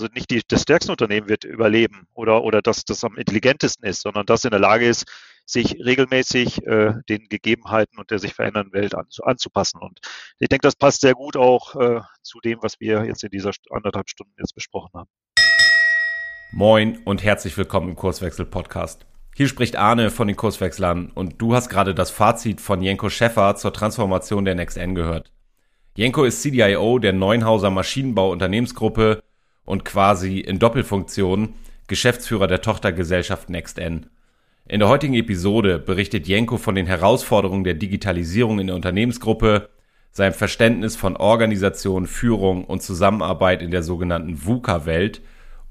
Also nicht die, das stärkste Unternehmen wird überleben oder, oder das, das am intelligentesten ist, sondern das in der Lage ist, sich regelmäßig äh, den Gegebenheiten und der sich verändernden Welt an, anzupassen. Und ich denke, das passt sehr gut auch äh, zu dem, was wir jetzt in dieser anderthalb Stunden jetzt besprochen haben. Moin und herzlich willkommen im Kurswechsel-Podcast. Hier spricht Arne von den Kurswechslern und du hast gerade das Fazit von Jenko Schäffer zur Transformation der NextN gehört. Jenko ist CDIO der Neunhauser Maschinenbau Unternehmensgruppe und quasi in Doppelfunktion Geschäftsführer der Tochtergesellschaft NextN. In der heutigen Episode berichtet Jenko von den Herausforderungen der Digitalisierung in der Unternehmensgruppe, seinem Verständnis von Organisation, Führung und Zusammenarbeit in der sogenannten VUCA-Welt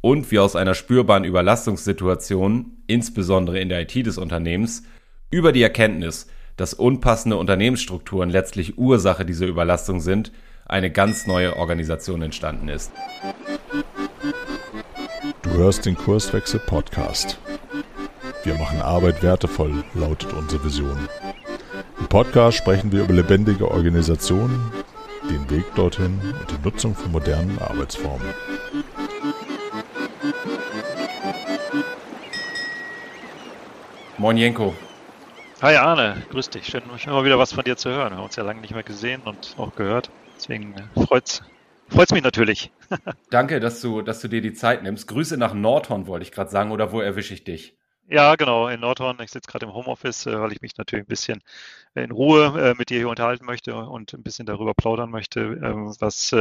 und wie aus einer spürbaren Überlastungssituation, insbesondere in der IT des Unternehmens, über die Erkenntnis, dass unpassende Unternehmensstrukturen letztlich Ursache dieser Überlastung sind, eine ganz neue Organisation entstanden ist. Du hörst den Kurswechsel Podcast. Wir machen Arbeit wertevoll, lautet unsere Vision. Im Podcast sprechen wir über lebendige Organisationen, den Weg dorthin und die Nutzung von modernen Arbeitsformen. Moin Jenko. Hi Arne, grüß dich. Schön, schön mal wieder was von dir zu hören. Wir haben uns ja lange nicht mehr gesehen und auch gehört. Deswegen äh, freut's, freut's mich natürlich. Danke, dass du, dass du dir die Zeit nimmst. Grüße nach Nordhorn, wollte ich gerade sagen, oder wo erwische ich dich? Ja, genau, in Nordhorn. Ich sitze gerade im Homeoffice, äh, weil ich mich natürlich ein bisschen in Ruhe äh, mit dir hier unterhalten möchte und ein bisschen darüber plaudern möchte, ähm, was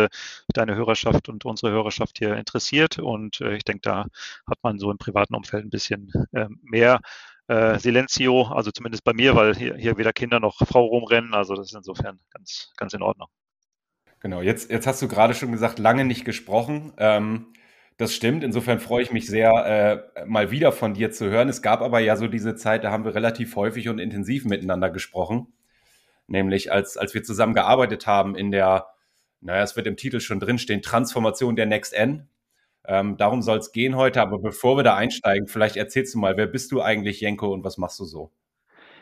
deine Hörerschaft und unsere Hörerschaft hier interessiert. Und ich denke, da hat man so im privaten Umfeld ein bisschen ähm, mehr äh, Silenzio, also zumindest bei mir, weil hier, hier weder Kinder noch Frau rumrennen. Also das ist insofern ganz, ganz in Ordnung. Genau, jetzt, jetzt hast du gerade schon gesagt, lange nicht gesprochen. Ähm, das stimmt. Insofern freue ich mich sehr, äh, mal wieder von dir zu hören. Es gab aber ja so diese Zeit, da haben wir relativ häufig und intensiv miteinander gesprochen. Nämlich als, als wir zusammen gearbeitet haben in der, naja, es wird im Titel schon drinstehen, Transformation der Next N. Ähm, darum soll es gehen heute. Aber bevor wir da einsteigen, vielleicht erzählst du mal, wer bist du eigentlich, Jenko, und was machst du so?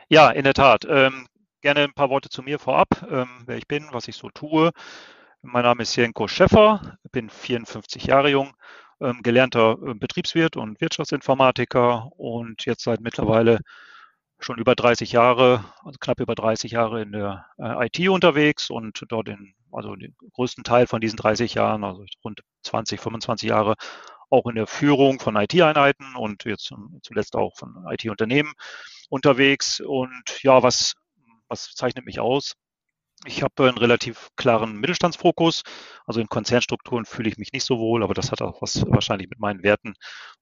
Ja, in der Tat. Ähm, gerne ein paar Worte zu mir vorab, ähm, wer ich bin, was ich so tue. Mein Name ist Jenko Schäffer, bin 54 Jahre jung, ähm, gelernter äh, Betriebswirt und Wirtschaftsinformatiker und jetzt seit mittlerweile schon über 30 Jahre, also knapp über 30 Jahre in der äh, IT unterwegs und dort in, also den größten Teil von diesen 30 Jahren, also rund 20, 25 Jahre, auch in der Führung von IT-Einheiten und jetzt zuletzt auch von IT-Unternehmen unterwegs. Und ja, was, was zeichnet mich aus? Ich habe einen relativ klaren Mittelstandsfokus. Also in Konzernstrukturen fühle ich mich nicht so wohl, aber das hat auch was wahrscheinlich mit meinen Werten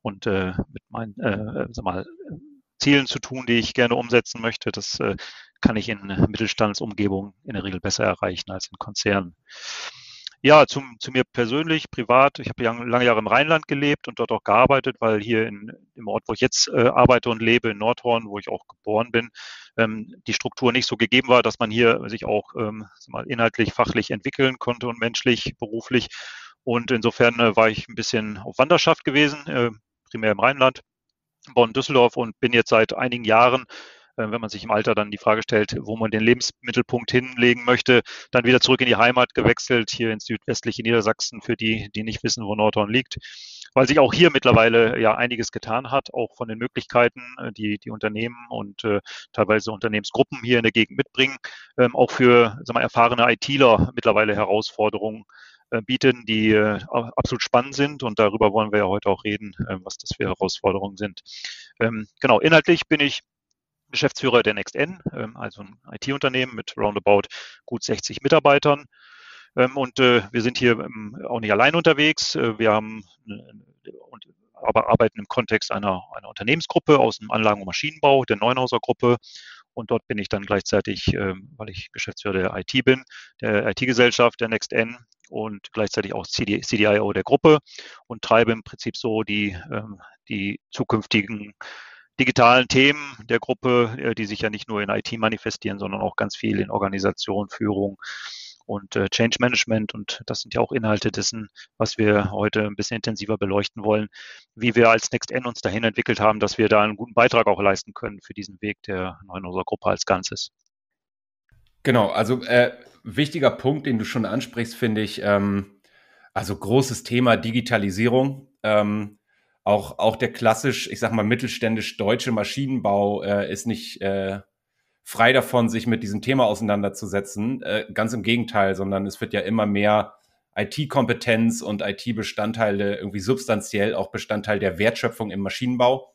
und äh, mit meinen äh, sag mal, Zielen zu tun, die ich gerne umsetzen möchte. Das äh, kann ich in Mittelstandsumgebungen in der Regel besser erreichen als in Konzernen. Ja, zum, zu mir persönlich, privat. Ich habe lange Jahre im Rheinland gelebt und dort auch gearbeitet, weil hier in, im Ort, wo ich jetzt äh, arbeite und lebe, in Nordhorn, wo ich auch geboren bin, ähm, die Struktur nicht so gegeben war, dass man hier sich auch ähm, mal inhaltlich, fachlich entwickeln konnte und menschlich, beruflich. Und insofern äh, war ich ein bisschen auf Wanderschaft gewesen, äh, primär im Rheinland Bonn-Düsseldorf und bin jetzt seit einigen Jahren wenn man sich im Alter dann die Frage stellt, wo man den Lebensmittelpunkt hinlegen möchte, dann wieder zurück in die Heimat gewechselt, hier ins südwestliche Niedersachsen, für die, die nicht wissen, wo Nordhorn liegt, weil sich auch hier mittlerweile ja einiges getan hat, auch von den Möglichkeiten, äh, die die Unternehmen und äh, teilweise Unternehmensgruppen hier in der Gegend mitbringen, ähm, auch für sagen wir, erfahrene ITler mittlerweile Herausforderungen äh, bieten, die absolut spannend sind. Und darüber wollen wir ja heute auch reden, äh, was das für Herausforderungen sind. Ähm, genau, inhaltlich bin ich Geschäftsführer der NextN, ähm, also ein IT-Unternehmen mit roundabout gut 60 Mitarbeitern. Ähm, und wir sind hier auch nicht allein unterwegs. Wir haben aber arbeiten im Kontext einer, einer Unternehmensgruppe aus dem Anlagen- und Maschinenbau, der Neunhauser Gruppe. Und dort bin ich dann gleichzeitig, weil ich Geschäftsführer der IT bin, der IT-Gesellschaft der NextN und gleichzeitig auch CD, CDIO der Gruppe und treibe im Prinzip so die, ähm, die zukünftigen digitalen Themen der Gruppe, äh, die sich ja nicht nur in IT manifestieren, sondern auch ganz viel in Organisation, Führung und äh, Change Management. Und das sind ja auch Inhalte dessen, was wir heute ein bisschen intensiver beleuchten wollen, wie wir als NextN uns dahin entwickelt haben, dass wir da einen guten Beitrag auch leisten können für diesen Weg der neuen Gruppe als Ganzes. Genau, also äh, wichtiger Punkt, den du schon ansprichst, finde ich, ähm, Also großes Thema Digitalisierung. Ähm, auch, auch der klassisch, ich sag mal, mittelständisch deutsche Maschinenbau äh, ist nicht äh, frei davon, sich mit diesem Thema auseinanderzusetzen. Äh, ganz im Gegenteil, sondern es wird ja immer mehr IT-Kompetenz und IT-Bestandteile irgendwie substanziell auch Bestandteil der Wertschöpfung im Maschinenbau.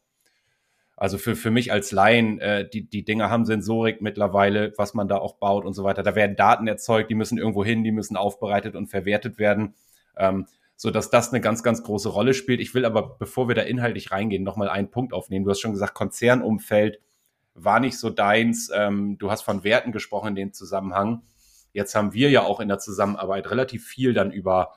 Also für, für mich als Laien, äh, die, die Dinger haben Sensorik mittlerweile, was man da auch baut und so weiter. Da werden Daten erzeugt, die müssen irgendwo hin, die müssen aufbereitet und verwertet werden, ähm, so dass das eine ganz, ganz große Rolle spielt. Ich will aber, bevor wir da inhaltlich reingehen, nochmal einen Punkt aufnehmen. Du hast schon gesagt, Konzernumfeld war nicht so deins. Ähm, du hast von Werten gesprochen in dem Zusammenhang. Jetzt haben wir ja auch in der Zusammenarbeit relativ viel dann über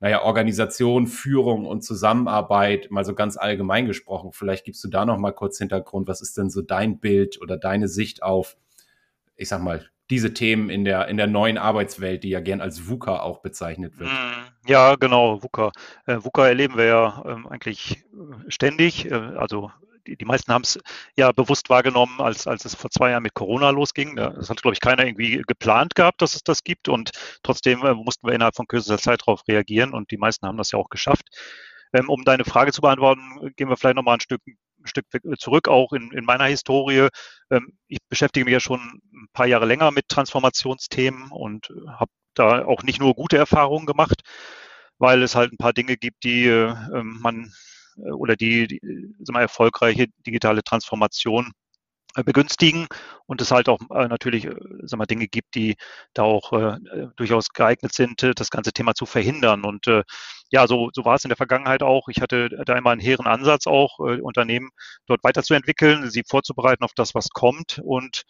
naja, Organisation, Führung und Zusammenarbeit mal so ganz allgemein gesprochen. Vielleicht gibst du da noch mal kurz Hintergrund. Was ist denn so dein Bild oder deine Sicht auf, ich sag mal, diese Themen in der, in der neuen Arbeitswelt, die ja gern als VUCA auch bezeichnet wird? Hm, ja, genau, VUCA. Äh, VUCA erleben wir ja ähm, eigentlich äh, ständig. Äh, also die, die meisten haben es ja bewusst wahrgenommen, als, als es vor zwei Jahren mit Corona losging. Das hat, glaube ich, keiner irgendwie geplant gehabt, dass es das gibt. Und trotzdem äh, mussten wir innerhalb von kürzester Zeit darauf reagieren und die meisten haben das ja auch geschafft. Ähm, um deine Frage zu beantworten, gehen wir vielleicht nochmal ein Stück, ein Stück zurück, auch in, in meiner Historie. Ähm, ich beschäftige mich ja schon ein paar Jahre länger mit Transformationsthemen und habe da auch nicht nur gute Erfahrungen gemacht, weil es halt ein paar Dinge gibt, die äh, man äh, oder die, die wir, erfolgreiche digitale Transformation äh, begünstigen und es halt auch äh, natürlich äh, sagen wir, Dinge gibt, die da auch äh, durchaus geeignet sind, das ganze Thema zu verhindern. Und äh, ja, so, so war es in der Vergangenheit auch. Ich hatte da immer einen hehren Ansatz auch, äh, Unternehmen dort weiterzuentwickeln, sie vorzubereiten auf das, was kommt. Und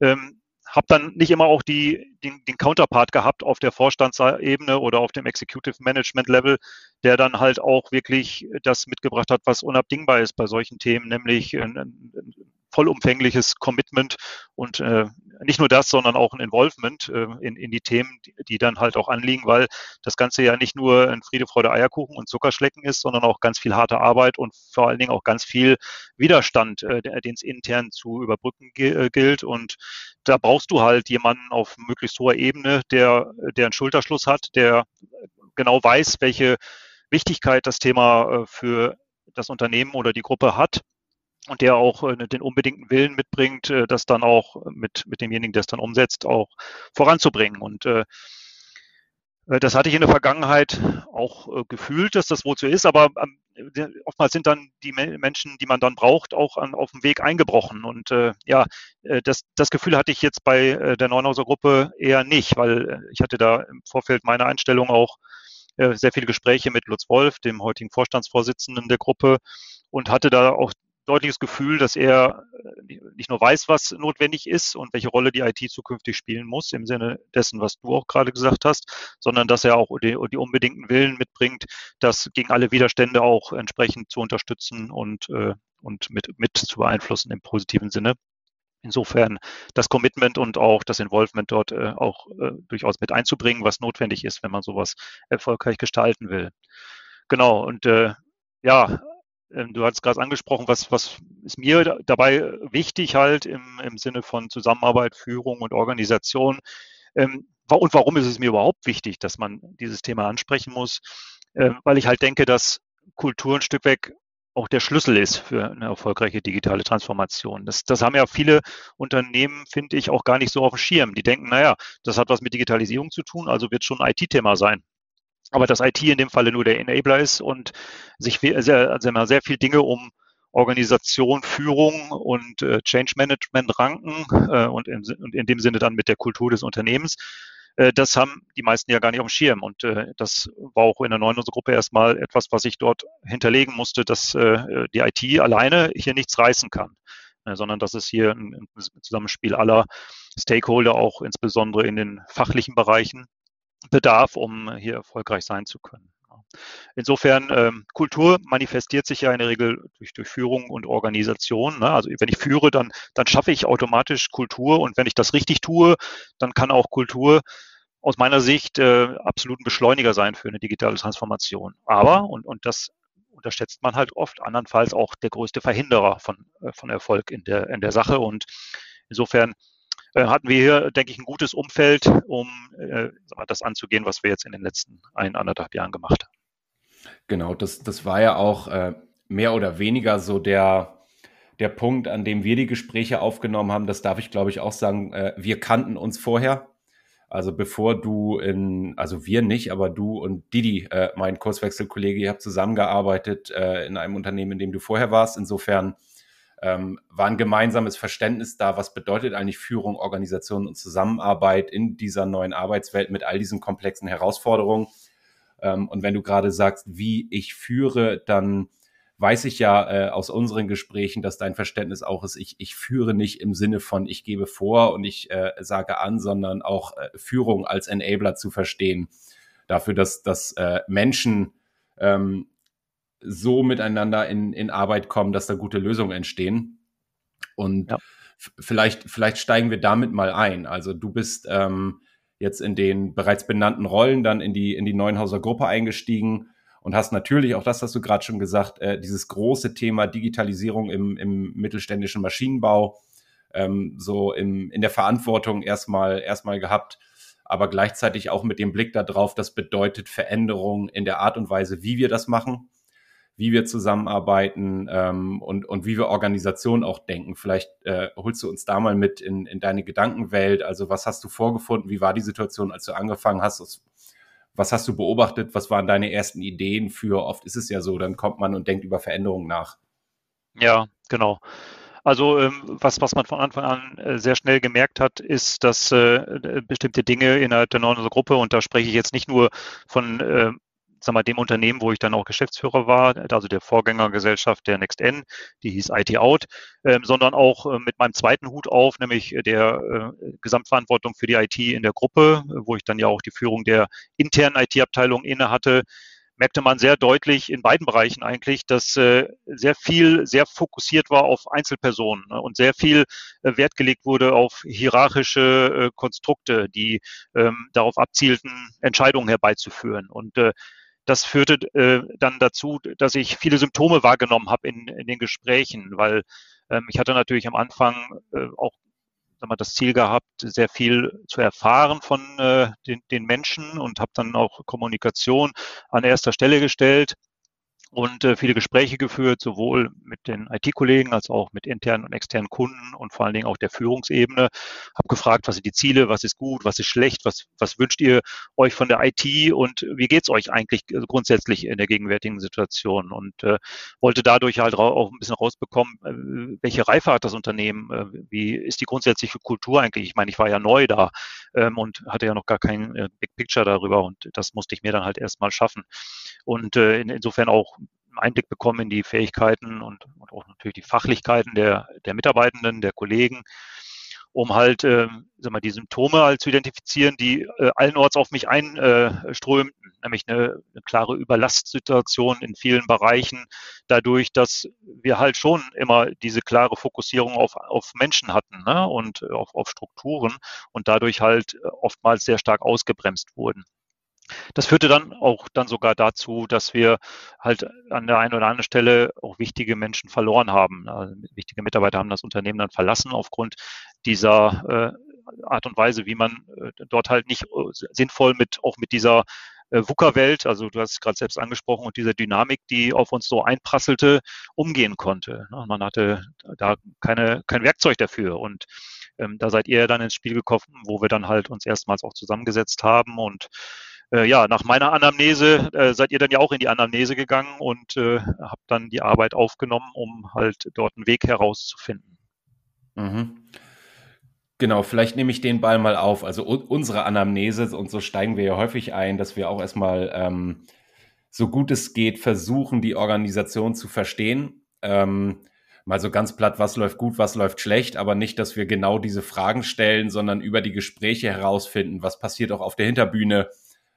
ähm, habe dann nicht immer auch die, den, den Counterpart gehabt auf der Vorstandsebene oder auf dem Executive Management Level, der dann halt auch wirklich das mitgebracht hat, was unabdingbar ist bei solchen Themen, nämlich ein, ein, vollumfängliches Commitment und äh, nicht nur das, sondern auch ein Involvement äh, in, in die Themen, die, die dann halt auch anliegen, weil das Ganze ja nicht nur ein Friede, Freude, Eierkuchen und Zuckerschlecken ist, sondern auch ganz viel harte Arbeit und vor allen Dingen auch ganz viel Widerstand, äh, den es intern zu überbrücken äh, gilt. Und da brauchst du halt jemanden auf möglichst hoher Ebene, der, der einen Schulterschluss hat, der genau weiß, welche Wichtigkeit das Thema äh, für das Unternehmen oder die Gruppe hat und der auch äh, den unbedingten Willen mitbringt, äh, das dann auch mit, mit demjenigen, der es dann umsetzt, auch voranzubringen. Und äh, äh das hatte ich in der Vergangenheit auch gefühlt, dass das so ist, aber ähm, oftmals sind dann die Menschen, die man dann braucht, auch an, auf dem Weg eingebrochen. Und äh, ja, das, das Gefühl hatte ich jetzt bei der Neunhauser Gruppe eher nicht, weil ich hatte da im Vorfeld meiner Einstellung auch sehr viele Gespräche mit Lutz Wolf, dem heutigen Vorstandsvorsitzenden der Gruppe, und hatte da auch deutliches Gefühl, dass er äh, nicht nur weiß, was notwendig ist und welche Rolle die IT zukünftig spielen muss, im Sinne dessen, was du auch gerade gesagt hast, sondern dass er auch die, die unbedingten Willen mitbringt, das gegen alle Widerstände auch entsprechend zu unterstützen und, äh, und mit, mit zu beeinflussen im positiven Sinne. Insofern das Commitment und auch das Involvement dort äh, auch äh, durchaus mit einzubringen, was notwendig ist, wenn man sowas erfolgreich gestalten will. Genau, und äh, ja, du hast gerade angesprochen, was, was ist mir dabei wichtig halt im, im Sinne von Zusammenarbeit, Führung und Organisation. Ähm, und warum ist es mir überhaupt wichtig, dass man dieses Thema ansprechen muss? Ähm, weil ich halt denke, dass Kultur ein Stück weg auch der Schlüssel ist für eine erfolgreiche digitale Transformation. Das, das haben ja viele Unternehmen, finde ich, auch gar nicht so auf dem Schirm. Die denken, naja, das hat was mit Digitalisierung zu tun, also wird schon ein IT-Thema sein aber dass IT in dem Falle nur der Enabler ist und sich sehr, also sehr viel Dinge um Organisation, Führung und äh, Change Management ranken äh, und, in, und in dem Sinne dann mit der Kultur des Unternehmens. Äh, das haben die meisten ja gar nicht auf dem Schirm. Und äh, das war auch in der neuen Gruppe erstmal etwas, was ich dort hinterlegen musste, dass äh, die IT alleine hier nichts reißen kann, äh, sondern dass es hier ein, ein Zusammenspiel aller Stakeholder, auch insbesondere in den fachlichen Bereichen, bedarf, um hier erfolgreich sein zu können. Insofern, ähm, Kultur manifestiert sich ja in der Regel durch, durch Führung und Organisation. Ne? Also wenn ich führe, dann, dann schaffe ich automatisch Kultur und wenn ich das richtig tue, dann kann auch Kultur aus meiner Sicht äh, absolut ein Beschleuniger sein für eine digitale Transformation. Aber, und, und das unterschätzt man halt oft, andernfalls auch der größte Verhinderer von, äh, von Erfolg in der, in der Sache. Und insofern hatten wir hier, denke ich, ein gutes Umfeld, um äh, das anzugehen, was wir jetzt in den letzten ein, anderthalb Jahren gemacht haben. Genau, das, das war ja auch äh, mehr oder weniger so der, der Punkt, an dem wir die Gespräche aufgenommen haben. Das darf ich, glaube ich, auch sagen. Äh, wir kannten uns vorher. Also bevor du in, also wir nicht, aber du und Didi, äh, mein Kurswechselkollege, ihr habt zusammengearbeitet äh, in einem Unternehmen, in dem du vorher warst. Insofern ähm, war ein gemeinsames Verständnis da, was bedeutet eigentlich Führung, Organisation und Zusammenarbeit in dieser neuen Arbeitswelt mit all diesen komplexen Herausforderungen. Ähm, und wenn du gerade sagst, wie ich führe, dann weiß ich ja äh, aus unseren Gesprächen, dass dein Verständnis auch ist, ich, ich führe nicht im Sinne von ich gebe vor und ich äh, sage an, sondern auch äh, Führung als Enabler zu verstehen. Dafür, dass, dass äh, Menschen ähm, so miteinander in, in Arbeit kommen, dass da gute Lösungen entstehen. Und ja. vielleicht, vielleicht steigen wir damit mal ein. Also du bist ähm, jetzt in den bereits benannten Rollen dann in die, in die Neuenhauser Gruppe eingestiegen und hast natürlich auch das, hast du gerade schon gesagt, äh, dieses große Thema Digitalisierung im, im mittelständischen Maschinenbau ähm, so im, in der Verantwortung erstmal, erstmal gehabt, aber gleichzeitig auch mit dem Blick darauf, das bedeutet Veränderung in der Art und Weise, wie wir das machen wie wir zusammenarbeiten ähm, und, und wie wir Organisation auch denken. Vielleicht äh, holst du uns da mal mit in, in deine Gedankenwelt. Also was hast du vorgefunden? Wie war die Situation, als du angefangen hast? Was hast du beobachtet? Was waren deine ersten Ideen für? Oft ist es ja so, dann kommt man und denkt über Veränderungen nach. Ja, genau. Also ähm, was, was man von Anfang an äh, sehr schnell gemerkt hat, ist, dass äh, bestimmte Dinge innerhalb der neuen Gruppe, und da spreche ich jetzt nicht nur von äh, sag mal, dem Unternehmen, wo ich dann auch Geschäftsführer war, also der Vorgängergesellschaft der NextN, die hieß IT Out, ähm, sondern auch äh, mit meinem zweiten Hut auf, nämlich der äh, Gesamtverantwortung für die IT in der Gruppe, wo ich dann ja auch die Führung der internen IT-Abteilung inne hatte, merkte man sehr deutlich in beiden Bereichen eigentlich, dass äh, sehr viel sehr fokussiert war auf Einzelpersonen ne, und sehr viel äh, Wert gelegt wurde auf hierarchische äh, Konstrukte, die ähm, darauf abzielten, Entscheidungen herbeizuführen. Und äh, das führte äh, dann dazu, dass ich viele Symptome wahrgenommen habe in, in den Gesprächen, weil ähm, ich hatte natürlich am Anfang äh, auch sag mal, das Ziel gehabt, sehr viel zu erfahren von äh, den, den Menschen und habe dann auch Kommunikation an erster Stelle gestellt und äh, viele Gespräche geführt, sowohl mit den IT-Kollegen als auch mit internen und externen Kunden und vor allen Dingen auch der Führungsebene. Habe gefragt, was sind die Ziele, was ist gut, was ist schlecht, was, was wünscht ihr euch von der IT und wie geht's euch eigentlich grundsätzlich in der gegenwärtigen Situation? Und äh, wollte dadurch halt auch ein bisschen rausbekommen, äh, welche Reife hat das Unternehmen, äh, wie ist die grundsätzliche Kultur eigentlich? Ich meine, ich war ja neu da ähm, und hatte ja noch gar kein äh, Big Picture darüber und das musste ich mir dann halt erstmal schaffen. Und äh, in, insofern auch Einblick bekommen in die Fähigkeiten und, und auch natürlich die Fachlichkeiten der, der Mitarbeitenden, der Kollegen, um halt äh, sag mal, die Symptome halt zu identifizieren, die äh, allenorts auf mich einströmten, äh, nämlich eine, eine klare Überlastsituation in vielen Bereichen, dadurch, dass wir halt schon immer diese klare Fokussierung auf, auf Menschen hatten ne? und auf, auf Strukturen und dadurch halt oftmals sehr stark ausgebremst wurden. Das führte dann auch dann sogar dazu, dass wir halt an der einen oder anderen Stelle auch wichtige Menschen verloren haben. Also wichtige Mitarbeiter haben das Unternehmen dann verlassen aufgrund dieser äh, Art und Weise, wie man äh, dort halt nicht äh, sinnvoll mit auch mit dieser äh, VUCA-Welt, also du hast es gerade selbst angesprochen, und dieser Dynamik, die auf uns so einprasselte, umgehen konnte. Man hatte da keine, kein Werkzeug dafür. Und ähm, da seid ihr dann ins Spiel gekommen, wo wir dann halt uns erstmals auch zusammengesetzt haben und ja, nach meiner Anamnese äh, seid ihr dann ja auch in die Anamnese gegangen und äh, habt dann die Arbeit aufgenommen, um halt dort einen Weg herauszufinden. Mhm. Genau, vielleicht nehme ich den Ball mal auf. Also unsere Anamnese, und so steigen wir ja häufig ein, dass wir auch erstmal ähm, so gut es geht versuchen, die Organisation zu verstehen. Ähm, mal so ganz platt, was läuft gut, was läuft schlecht, aber nicht, dass wir genau diese Fragen stellen, sondern über die Gespräche herausfinden, was passiert auch auf der Hinterbühne,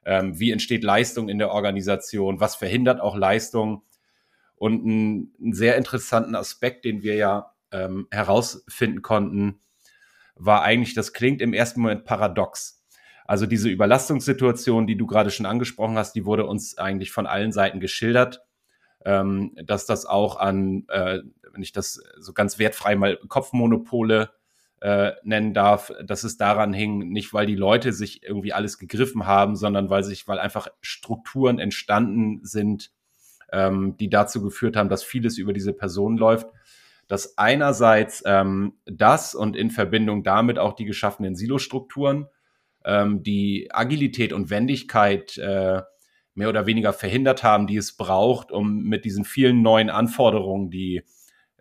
ähm, wie entsteht Leistung in der Organisation, was verhindert auch Leistung. Und einen, einen sehr interessanten Aspekt, den wir ja ähm, herausfinden konnten, war eigentlich, das klingt im ersten Moment paradox. Also diese Überlastungssituation, die du gerade schon angesprochen hast, die wurde uns eigentlich von allen Seiten geschildert, ähm, dass das auch an, äh, wenn ich das so ganz wertfrei mal Kopfmonopole äh, nennen darf, dass es daran hing, nicht weil die Leute sich irgendwie alles gegriffen haben, sondern weil sich, weil einfach Strukturen entstanden sind, ähm, die dazu geführt haben, dass vieles über diese Person läuft. Dass einerseits ähm, das und in Verbindung damit auch die geschaffenen Silostrukturen, ähm, die Agilität und Wendigkeit äh, mehr oder weniger verhindert haben, die es braucht, um mit diesen vielen neuen Anforderungen, die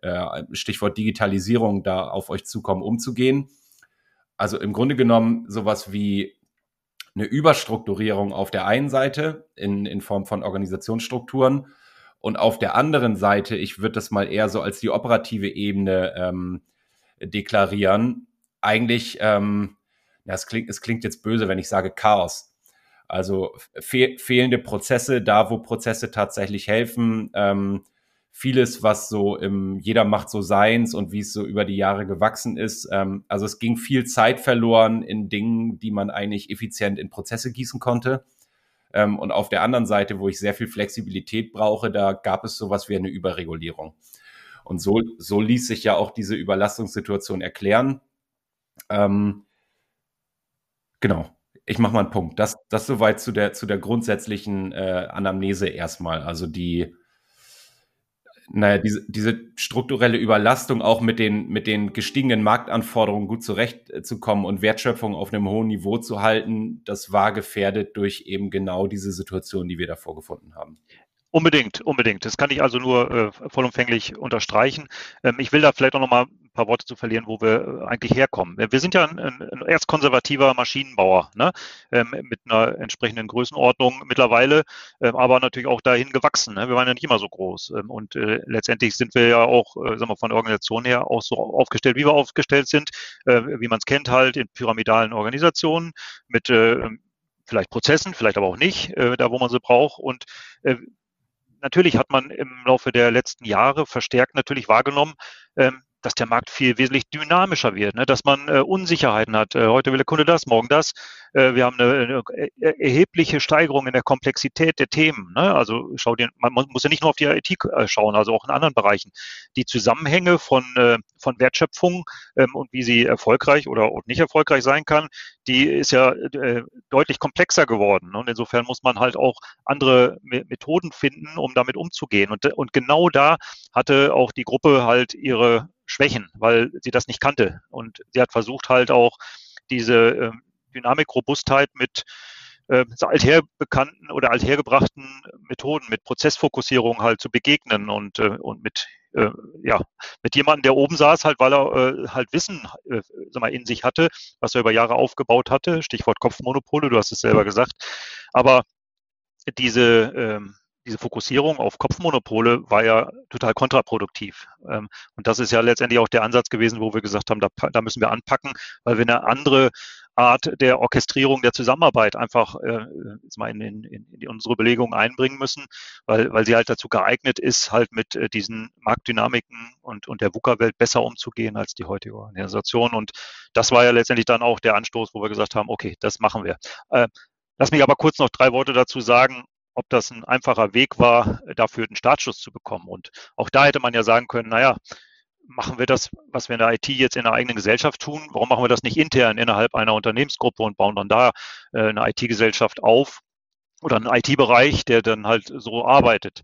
äh, Stichwort Digitalisierung da auf euch zukommen, umzugehen. Also im Grunde genommen sowas wie eine Überstrukturierung auf der einen Seite in, in Form von Organisationsstrukturen und auf der anderen Seite, ich würde das mal eher so als die operative Ebene ähm, deklarieren, eigentlich, ähm, ja, es klingt, es klingt jetzt böse, wenn ich sage Chaos. Also fe fehlende Prozesse, da wo Prozesse tatsächlich helfen, ähm, vieles, was so im Jeder macht so seins und wie es so über die Jahre gewachsen ist. Ähm, also es ging viel Zeit verloren in Dingen, die man eigentlich effizient in Prozesse gießen konnte. Ähm, und auf der anderen Seite, wo ich sehr viel Flexibilität brauche, da gab es sowas wie eine Überregulierung. Und so, so ließ sich ja auch diese Überlastungssituation erklären. Ähm, genau. Ich mache mal einen Punkt. Das, das soweit zu der, zu der grundsätzlichen äh, Anamnese erstmal. Also die, naja, diese, diese strukturelle Überlastung auch mit den, mit den gestiegenen Marktanforderungen gut zurechtzukommen und Wertschöpfung auf einem hohen Niveau zu halten, das war gefährdet durch eben genau diese Situation, die wir da vorgefunden haben. Unbedingt, unbedingt. Das kann ich also nur äh, vollumfänglich unterstreichen. Ähm, ich will da vielleicht auch noch mal ein paar Worte zu verlieren, wo wir äh, eigentlich herkommen. Wir sind ja ein, ein, erst konservativer Maschinenbauer ne? ähm, mit einer entsprechenden Größenordnung mittlerweile, ähm, aber natürlich auch dahin gewachsen. Ne? Wir waren ja nicht immer so groß ähm, und äh, letztendlich sind wir ja auch, äh, sagen wir von der Organisation her auch so aufgestellt, wie wir aufgestellt sind, äh, wie man es kennt halt in pyramidalen Organisationen mit äh, vielleicht Prozessen, vielleicht aber auch nicht, äh, da wo man sie braucht. Und natürlich hat man im Laufe der letzten Jahre verstärkt natürlich wahrgenommen, ähm, dass der Markt viel wesentlich dynamischer wird, ne? dass man äh, Unsicherheiten hat. Äh, heute will der Kunde das, morgen das. Äh, wir haben eine, eine, erhebliche Steigerung in der Komplexität der Themen. Ne? Also schau dir, man muss ja nicht nur auf die IT äh, schauen, also auch in anderen Bereichen. Die Zusammenhänge von, äh, von Wertschöpfung ähm, und wie sie erfolgreich oder nicht erfolgreich sein kann, die ist ja äh, deutlich komplexer geworden. Und insofern muss man halt auch andere Methoden finden, um damit umzugehen. Und, und genau da hatte auch die Gruppe halt ihre Schwächen, weil sie das nicht kannte. Und sie hat versucht halt auch diese äh, Dynamik, Robustheit mit äh, altherbekannten oder althergebrachten Methoden, mit Prozessfokussierung halt zu begegnen und, äh, und mit äh, ja, mit jemandem, der oben saß, halt, weil er äh, halt Wissen äh, sag mal, in sich hatte, was er über Jahre aufgebaut hatte. Stichwort Kopfmonopole, du hast es selber gesagt. Aber diese, ähm, diese Fokussierung auf Kopfmonopole war ja total kontraproduktiv. Ähm, und das ist ja letztendlich auch der Ansatz gewesen, wo wir gesagt haben, da, da müssen wir anpacken, weil wir eine andere Art der Orchestrierung der Zusammenarbeit einfach äh, mal in, in, in unsere Belegung einbringen müssen, weil, weil sie halt dazu geeignet ist, halt mit äh, diesen Marktdynamiken und, und der VUCA-Welt besser umzugehen als die heutige Organisation. Und das war ja letztendlich dann auch der Anstoß, wo wir gesagt haben, okay, das machen wir. Äh, lass mich aber kurz noch drei Worte dazu sagen, ob das ein einfacher Weg war, dafür einen Startschuss zu bekommen. Und auch da hätte man ja sagen können, naja, machen wir das, was wir in der IT jetzt in der eigenen Gesellschaft tun? Warum machen wir das nicht intern innerhalb einer Unternehmensgruppe und bauen dann da äh, eine IT-Gesellschaft auf oder einen IT-Bereich, der dann halt so arbeitet?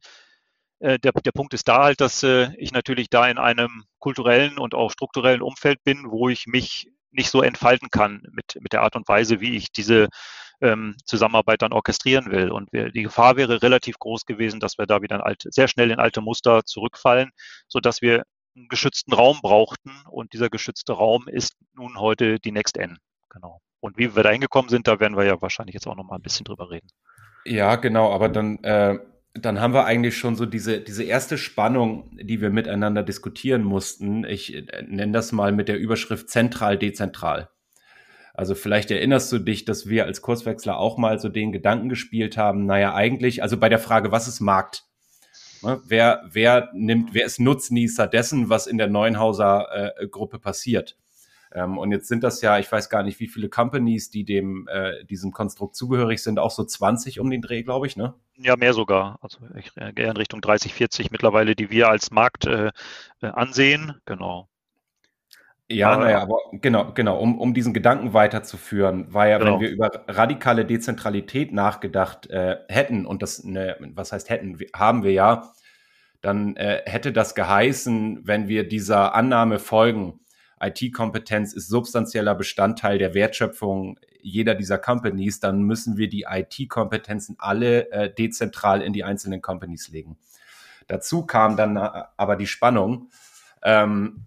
Äh, der, der Punkt ist da halt, dass äh, ich natürlich da in einem kulturellen und auch strukturellen Umfeld bin, wo ich mich nicht so entfalten kann mit, mit der Art und Weise, wie ich diese ähm, Zusammenarbeit dann orchestrieren will. Und wir, die Gefahr wäre relativ groß gewesen, dass wir da wieder alte, sehr schnell in alte Muster zurückfallen, so dass wir einen geschützten Raum brauchten. Und dieser geschützte Raum ist nun heute die Next N. Genau. Und wie wir da hingekommen sind, da werden wir ja wahrscheinlich jetzt auch noch mal ein bisschen drüber reden. Ja, genau. Aber dann, äh, dann haben wir eigentlich schon so diese, diese erste Spannung, die wir miteinander diskutieren mussten. Ich äh, nenne das mal mit der Überschrift zentral-dezentral. Also vielleicht erinnerst du dich, dass wir als Kurswechsler auch mal so den Gedanken gespielt haben, naja, eigentlich, also bei der Frage, was ist Markt? Ne, wer, wer nimmt, wer ist Nutznießer dessen, was in der Neuenhauser äh, Gruppe passiert? Ähm, und jetzt sind das ja, ich weiß gar nicht, wie viele Companies, die dem äh, diesem Konstrukt zugehörig sind, auch so 20 um den Dreh, glaube ich, ne? Ja, mehr sogar. Also ich gehe in Richtung 30, 40 mittlerweile, die wir als Markt äh, äh ansehen. Genau. Ja, naja, aber genau, genau, um, um diesen Gedanken weiterzuführen, war ja, genau. wenn wir über radikale Dezentralität nachgedacht äh, hätten, und das, ne, was heißt hätten, haben wir ja, dann äh, hätte das geheißen, wenn wir dieser Annahme folgen, IT-Kompetenz ist substanzieller Bestandteil der Wertschöpfung jeder dieser Companies, dann müssen wir die IT-Kompetenzen alle äh, dezentral in die einzelnen Companies legen. Dazu kam dann äh, aber die Spannung. Ähm,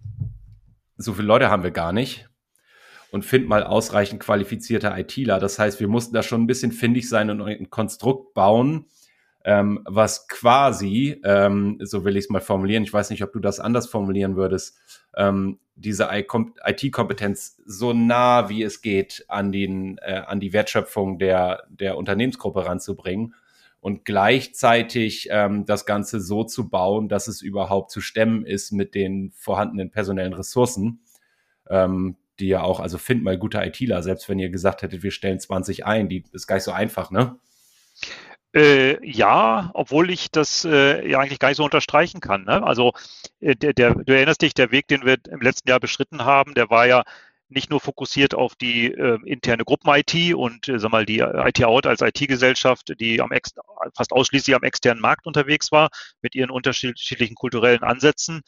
so viele Leute haben wir gar nicht und find mal ausreichend qualifizierte ITler. Das heißt, wir mussten da schon ein bisschen findig sein und ein Konstrukt bauen, ähm, was quasi, ähm, so will ich es mal formulieren, ich weiß nicht, ob du das anders formulieren würdest, ähm, diese IT-Kompetenz so nah wie es geht an, den, äh, an die Wertschöpfung der, der Unternehmensgruppe ranzubringen und gleichzeitig ähm, das Ganze so zu bauen, dass es überhaupt zu stemmen ist mit den vorhandenen personellen Ressourcen, ähm, die ja auch, also find mal gute ITler, selbst wenn ihr gesagt hättet, wir stellen 20 ein, die ist gar nicht so einfach, ne? Äh, ja, obwohl ich das äh, ja eigentlich gar nicht so unterstreichen kann. Ne? Also äh, der, der, du erinnerst dich, der Weg, den wir im letzten Jahr beschritten haben, der war ja nicht nur fokussiert auf die äh, interne Gruppen-IT und äh, sag mal die IT-Out als IT-Gesellschaft, die am ex fast ausschließlich am externen Markt unterwegs war, mit ihren unterschiedlichen kulturellen Ansätzen.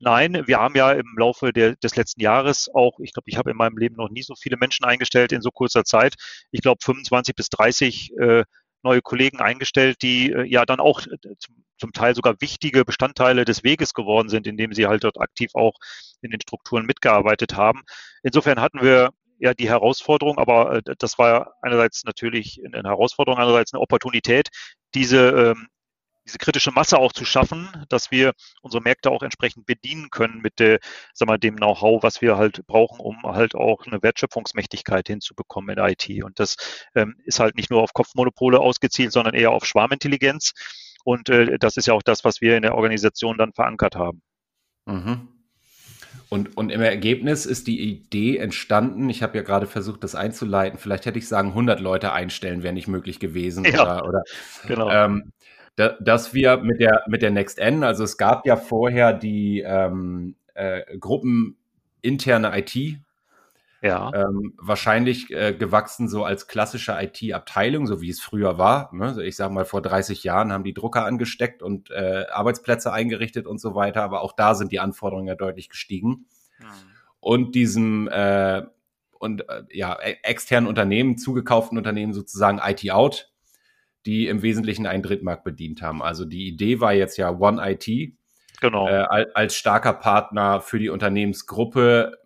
Nein, wir haben ja im Laufe der, des letzten Jahres auch, ich glaube, ich habe in meinem Leben noch nie so viele Menschen eingestellt in so kurzer Zeit. Ich glaube, 25 bis 30 äh, neue Kollegen eingestellt, die äh, ja dann auch äh, zum, zum Teil sogar wichtige Bestandteile des Weges geworden sind, indem sie halt dort aktiv auch in den Strukturen mitgearbeitet haben. Insofern hatten wir ja die Herausforderung, aber äh, das war einerseits natürlich eine Herausforderung, andererseits eine Opportunität, diese ähm, diese kritische Masse auch zu schaffen, dass wir unsere Märkte auch entsprechend bedienen können mit der, sag mal, dem Know-how, was wir halt brauchen, um halt auch eine Wertschöpfungsmächtigkeit hinzubekommen in IT. Und das ähm, ist halt nicht nur auf Kopfmonopole ausgezielt, sondern eher auf Schwarmintelligenz. Und äh, das ist ja auch das, was wir in der Organisation dann verankert haben. Mhm. Und, und im Ergebnis ist die Idee entstanden, ich habe ja gerade versucht, das einzuleiten, vielleicht hätte ich sagen, 100 Leute einstellen wäre nicht möglich gewesen. Ja, oder, oder genau. Ähm, da, dass wir mit der, mit der Next N, also es gab ja vorher die ähm, äh, Gruppen interne IT, ja. Ähm, wahrscheinlich äh, gewachsen so als klassische IT-Abteilung, so wie es früher war. Ne? Also ich sage mal, vor 30 Jahren haben die Drucker angesteckt und äh, Arbeitsplätze eingerichtet und so weiter, aber auch da sind die Anforderungen ja deutlich gestiegen. Mhm. Und diesem äh, und äh, ja, e-, externen Unternehmen, zugekauften Unternehmen sozusagen IT-Out, die im Wesentlichen einen Drittmarkt bedient haben. Also die Idee war jetzt ja One IT genau. äh, als starker Partner für die Unternehmensgruppe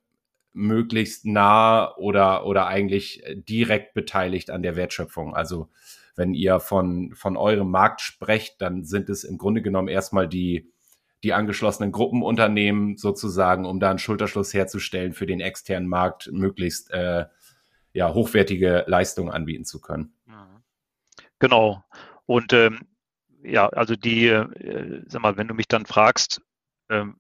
möglichst nah oder, oder eigentlich direkt beteiligt an der Wertschöpfung. Also wenn ihr von, von eurem Markt sprecht, dann sind es im Grunde genommen erstmal die, die angeschlossenen Gruppenunternehmen sozusagen, um da einen Schulterschluss herzustellen für den externen Markt, möglichst äh, ja, hochwertige Leistungen anbieten zu können. Genau. Und ähm, ja, also die, äh, sag mal, wenn du mich dann fragst, ähm,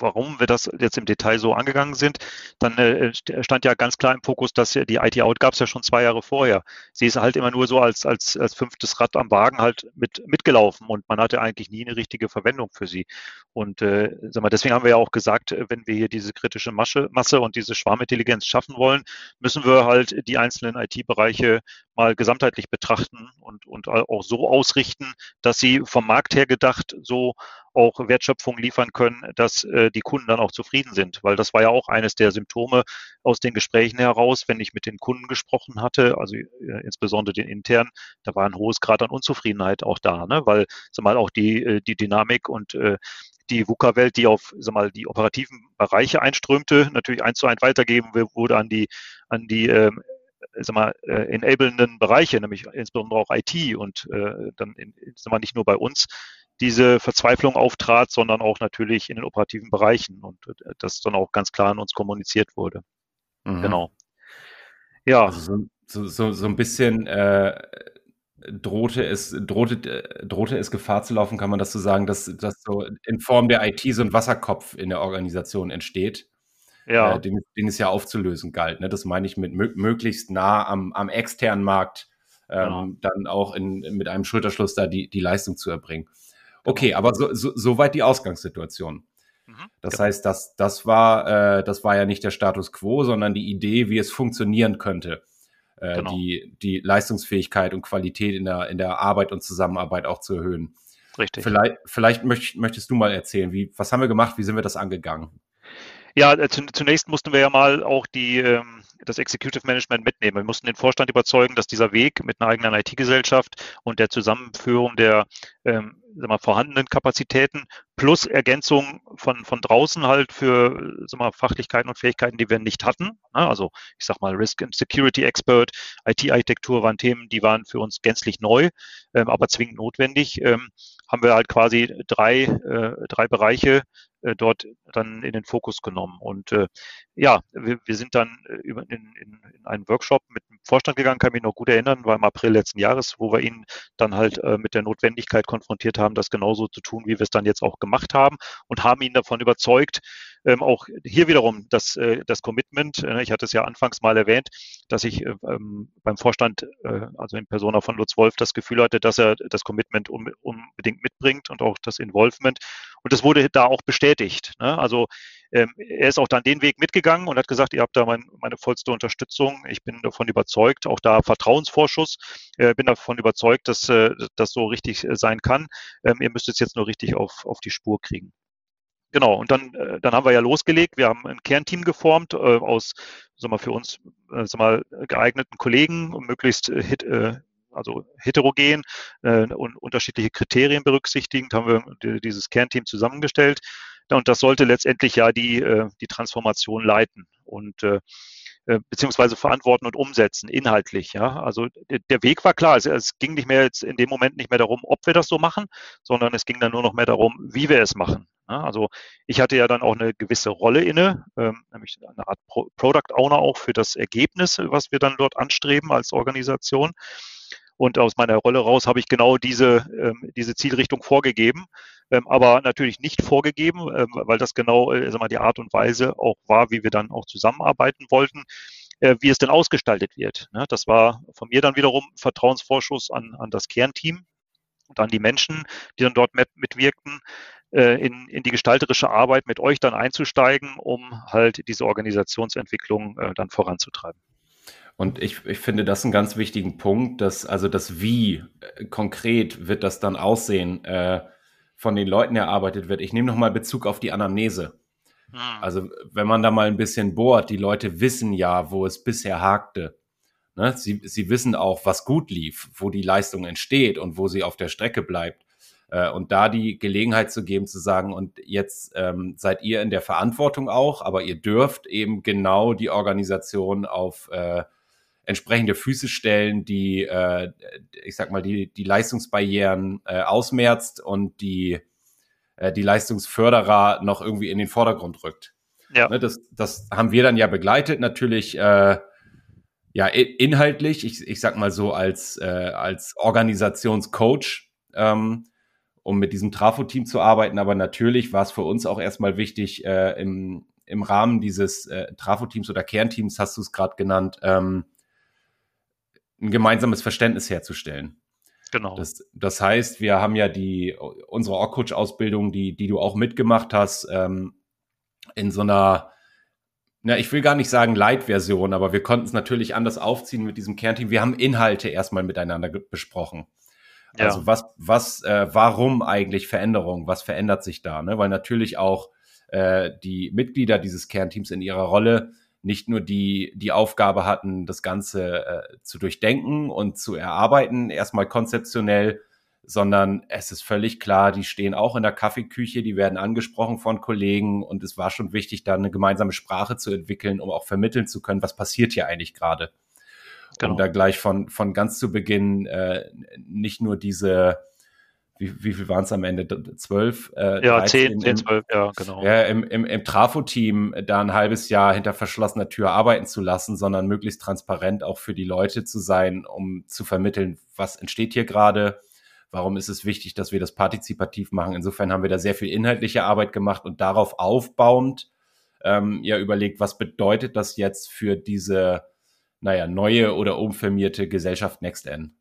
warum wir das jetzt im Detail so angegangen sind, dann äh, stand ja ganz klar im Fokus, dass die IT-Out gab es ja schon zwei Jahre vorher. Sie ist halt immer nur so als, als, als fünftes Rad am Wagen halt mit, mitgelaufen und man hatte eigentlich nie eine richtige Verwendung für sie. Und äh, sag mal, deswegen haben wir ja auch gesagt, wenn wir hier diese kritische Masche, Masse und diese Schwarmintelligenz schaffen wollen, müssen wir halt die einzelnen IT-Bereiche mal gesamtheitlich betrachten und, und auch so ausrichten, dass sie vom Markt her gedacht so auch Wertschöpfung liefern können, dass äh, die Kunden dann auch zufrieden sind. Weil das war ja auch eines der Symptome aus den Gesprächen heraus, wenn ich mit den Kunden gesprochen hatte, also äh, insbesondere den internen, da war ein hohes Grad an Unzufriedenheit auch da, ne? weil sag mal auch die, äh, die Dynamik und äh, die VUCA-Welt, die auf sag mal, die operativen Bereiche einströmte, natürlich eins zu eins weitergeben wurde an die, an die ähm, sag mal, äh, enablenden Bereiche, nämlich insbesondere auch IT und äh, dann in, sag mal, nicht nur bei uns, diese Verzweiflung auftrat, sondern auch natürlich in den operativen Bereichen und äh, das dann auch ganz klar an uns kommuniziert wurde. Mhm. Genau. Ja. Also so, so, so ein bisschen äh, drohte es, drohte, drohte es Gefahr zu laufen, kann man das so sagen, dass, dass so in Form der IT so ein Wasserkopf in der Organisation entsteht. Ja. Äh, den, den es ja aufzulösen galt. Ne? Das meine ich mit möglichst nah am, am externen Markt ähm, genau. dann auch in, mit einem Schulterschluss da die, die Leistung zu erbringen. Okay, aber so, so, soweit die Ausgangssituation. Mhm, das genau. heißt, das, das, war, äh, das war ja nicht der Status quo, sondern die Idee, wie es funktionieren könnte. Äh, genau. die, die Leistungsfähigkeit und Qualität in der, in der Arbeit und Zusammenarbeit auch zu erhöhen. Richtig. Vielleicht, vielleicht möcht, möchtest du mal erzählen, wie, was haben wir gemacht, wie sind wir das angegangen? Ja, äh, zunächst mussten wir ja mal auch die, ähm, das Executive Management mitnehmen. Wir mussten den Vorstand überzeugen, dass dieser Weg mit einer eigenen IT-Gesellschaft und der Zusammenführung der ähm, mal, vorhandenen Kapazitäten plus Ergänzung von, von draußen halt für mal, Fachlichkeiten und Fähigkeiten, die wir nicht hatten. Ne? Also ich sag mal Risk and Security Expert, IT-Architektur waren Themen, die waren für uns gänzlich neu, ähm, aber zwingend notwendig. Ähm, haben wir halt quasi drei, äh, drei Bereiche dort dann in den Fokus genommen. Und äh, ja, wir, wir sind dann äh, in, in, in einen Workshop mit dem Vorstand gegangen, kann mich noch gut erinnern, war im April letzten Jahres, wo wir ihn dann halt äh, mit der Notwendigkeit konfrontiert haben, das genauso zu tun, wie wir es dann jetzt auch gemacht haben und haben ihn davon überzeugt, ähm, auch hier wiederum das, äh, das Commitment, äh, ich hatte es ja anfangs mal erwähnt, dass ich äh, ähm, beim Vorstand, äh, also in Persona von Lutz Wolf, das Gefühl hatte, dass er das Commitment unbedingt mitbringt und auch das Involvement. Und das wurde da auch bestätigt. Ne? Also ähm, er ist auch dann den Weg mitgegangen und hat gesagt, ihr habt da mein, meine vollste Unterstützung. Ich bin davon überzeugt, auch da Vertrauensvorschuss. Äh, bin davon überzeugt, dass äh, das so richtig äh, sein kann. Ähm, ihr müsst es jetzt nur richtig auf, auf die Spur kriegen. Genau, und dann, äh, dann haben wir ja losgelegt. Wir haben ein Kernteam geformt äh, aus, sagen wir, für uns äh, sagen wir, geeigneten Kollegen, möglichst äh, hit, äh, also heterogen äh, und unterschiedliche Kriterien berücksichtigend, haben wir dieses Kernteam zusammengestellt. Und das sollte letztendlich ja die, äh, die Transformation leiten und äh, äh, beziehungsweise verantworten und umsetzen, inhaltlich. Ja, also der Weg war klar. Es, ging nicht mehr jetzt in dem Moment nicht mehr darum, ob wir das so machen, sondern es ging dann nur noch mehr darum, wie wir es machen. Ja, also ich hatte ja dann auch eine gewisse Rolle inne, ähm, nämlich eine Art Pro Product Owner auch für das Ergebnis, was wir dann dort anstreben als Organisation. Und aus meiner Rolle raus habe ich genau diese, ähm, diese Zielrichtung vorgegeben, ähm, aber natürlich nicht vorgegeben, ähm, weil das genau äh, mal, die Art und Weise auch war, wie wir dann auch zusammenarbeiten wollten, äh, wie es denn ausgestaltet wird. Ne? Das war von mir dann wiederum Vertrauensvorschuss an, an das Kernteam und an die Menschen, die dann dort mit, mitwirkten, äh, in, in die gestalterische Arbeit mit euch dann einzusteigen, um halt diese Organisationsentwicklung äh, dann voranzutreiben. Und ich, ich finde das einen ganz wichtigen Punkt, dass also das Wie konkret wird das dann aussehen äh, von den Leuten erarbeitet wird. Ich nehme nochmal Bezug auf die Anamnese. Hm. Also wenn man da mal ein bisschen bohrt, die Leute wissen ja, wo es bisher hakte. Ne? Sie, sie wissen auch, was gut lief, wo die Leistung entsteht und wo sie auf der Strecke bleibt. Äh, und da die Gelegenheit zu geben, zu sagen, und jetzt ähm, seid ihr in der Verantwortung auch, aber ihr dürft eben genau die Organisation auf äh, entsprechende Füße stellen, die, äh, ich sag mal, die, die Leistungsbarrieren äh, ausmerzt und die, äh, die Leistungsförderer noch irgendwie in den Vordergrund rückt. Ja. Ne, das, das haben wir dann ja begleitet, natürlich äh, ja inhaltlich, ich, ich sag mal so als, äh, als Organisationscoach, ähm, um mit diesem Trafo-Team zu arbeiten, aber natürlich war es für uns auch erstmal wichtig, äh, im, im Rahmen dieses äh, Trafo-Teams oder Kernteams, hast du es gerade genannt, ähm, ein gemeinsames Verständnis herzustellen. Genau. Das, das heißt, wir haben ja die unsere Org-Coach-Ausbildung, die, die du auch mitgemacht hast, ähm, in so einer, na, ich will gar nicht sagen Light-Version, aber wir konnten es natürlich anders aufziehen mit diesem Kernteam. Wir haben Inhalte erstmal miteinander besprochen. Ja. Also was, was, äh, warum eigentlich Veränderung? Was verändert sich da? Ne? Weil natürlich auch äh, die Mitglieder dieses Kernteams in ihrer Rolle nicht nur die, die Aufgabe hatten, das Ganze äh, zu durchdenken und zu erarbeiten, erstmal konzeptionell, sondern es ist völlig klar, die stehen auch in der Kaffeeküche, die werden angesprochen von Kollegen und es war schon wichtig, da eine gemeinsame Sprache zu entwickeln, um auch vermitteln zu können, was passiert hier eigentlich gerade. Genau. Und da gleich von, von ganz zu Beginn äh, nicht nur diese wie, wie viel waren es am Ende? Zwölf? Äh, ja, 13, zehn, zehn, zwölf, ja, genau. Ja, im, im, im Trafo-Team da ein halbes Jahr hinter verschlossener Tür arbeiten zu lassen, sondern möglichst transparent auch für die Leute zu sein, um zu vermitteln, was entsteht hier gerade, warum ist es wichtig, dass wir das partizipativ machen. Insofern haben wir da sehr viel inhaltliche Arbeit gemacht und darauf aufbauend ähm, ja überlegt, was bedeutet das jetzt für diese, naja, neue oder umfirmierte Gesellschaft NextN?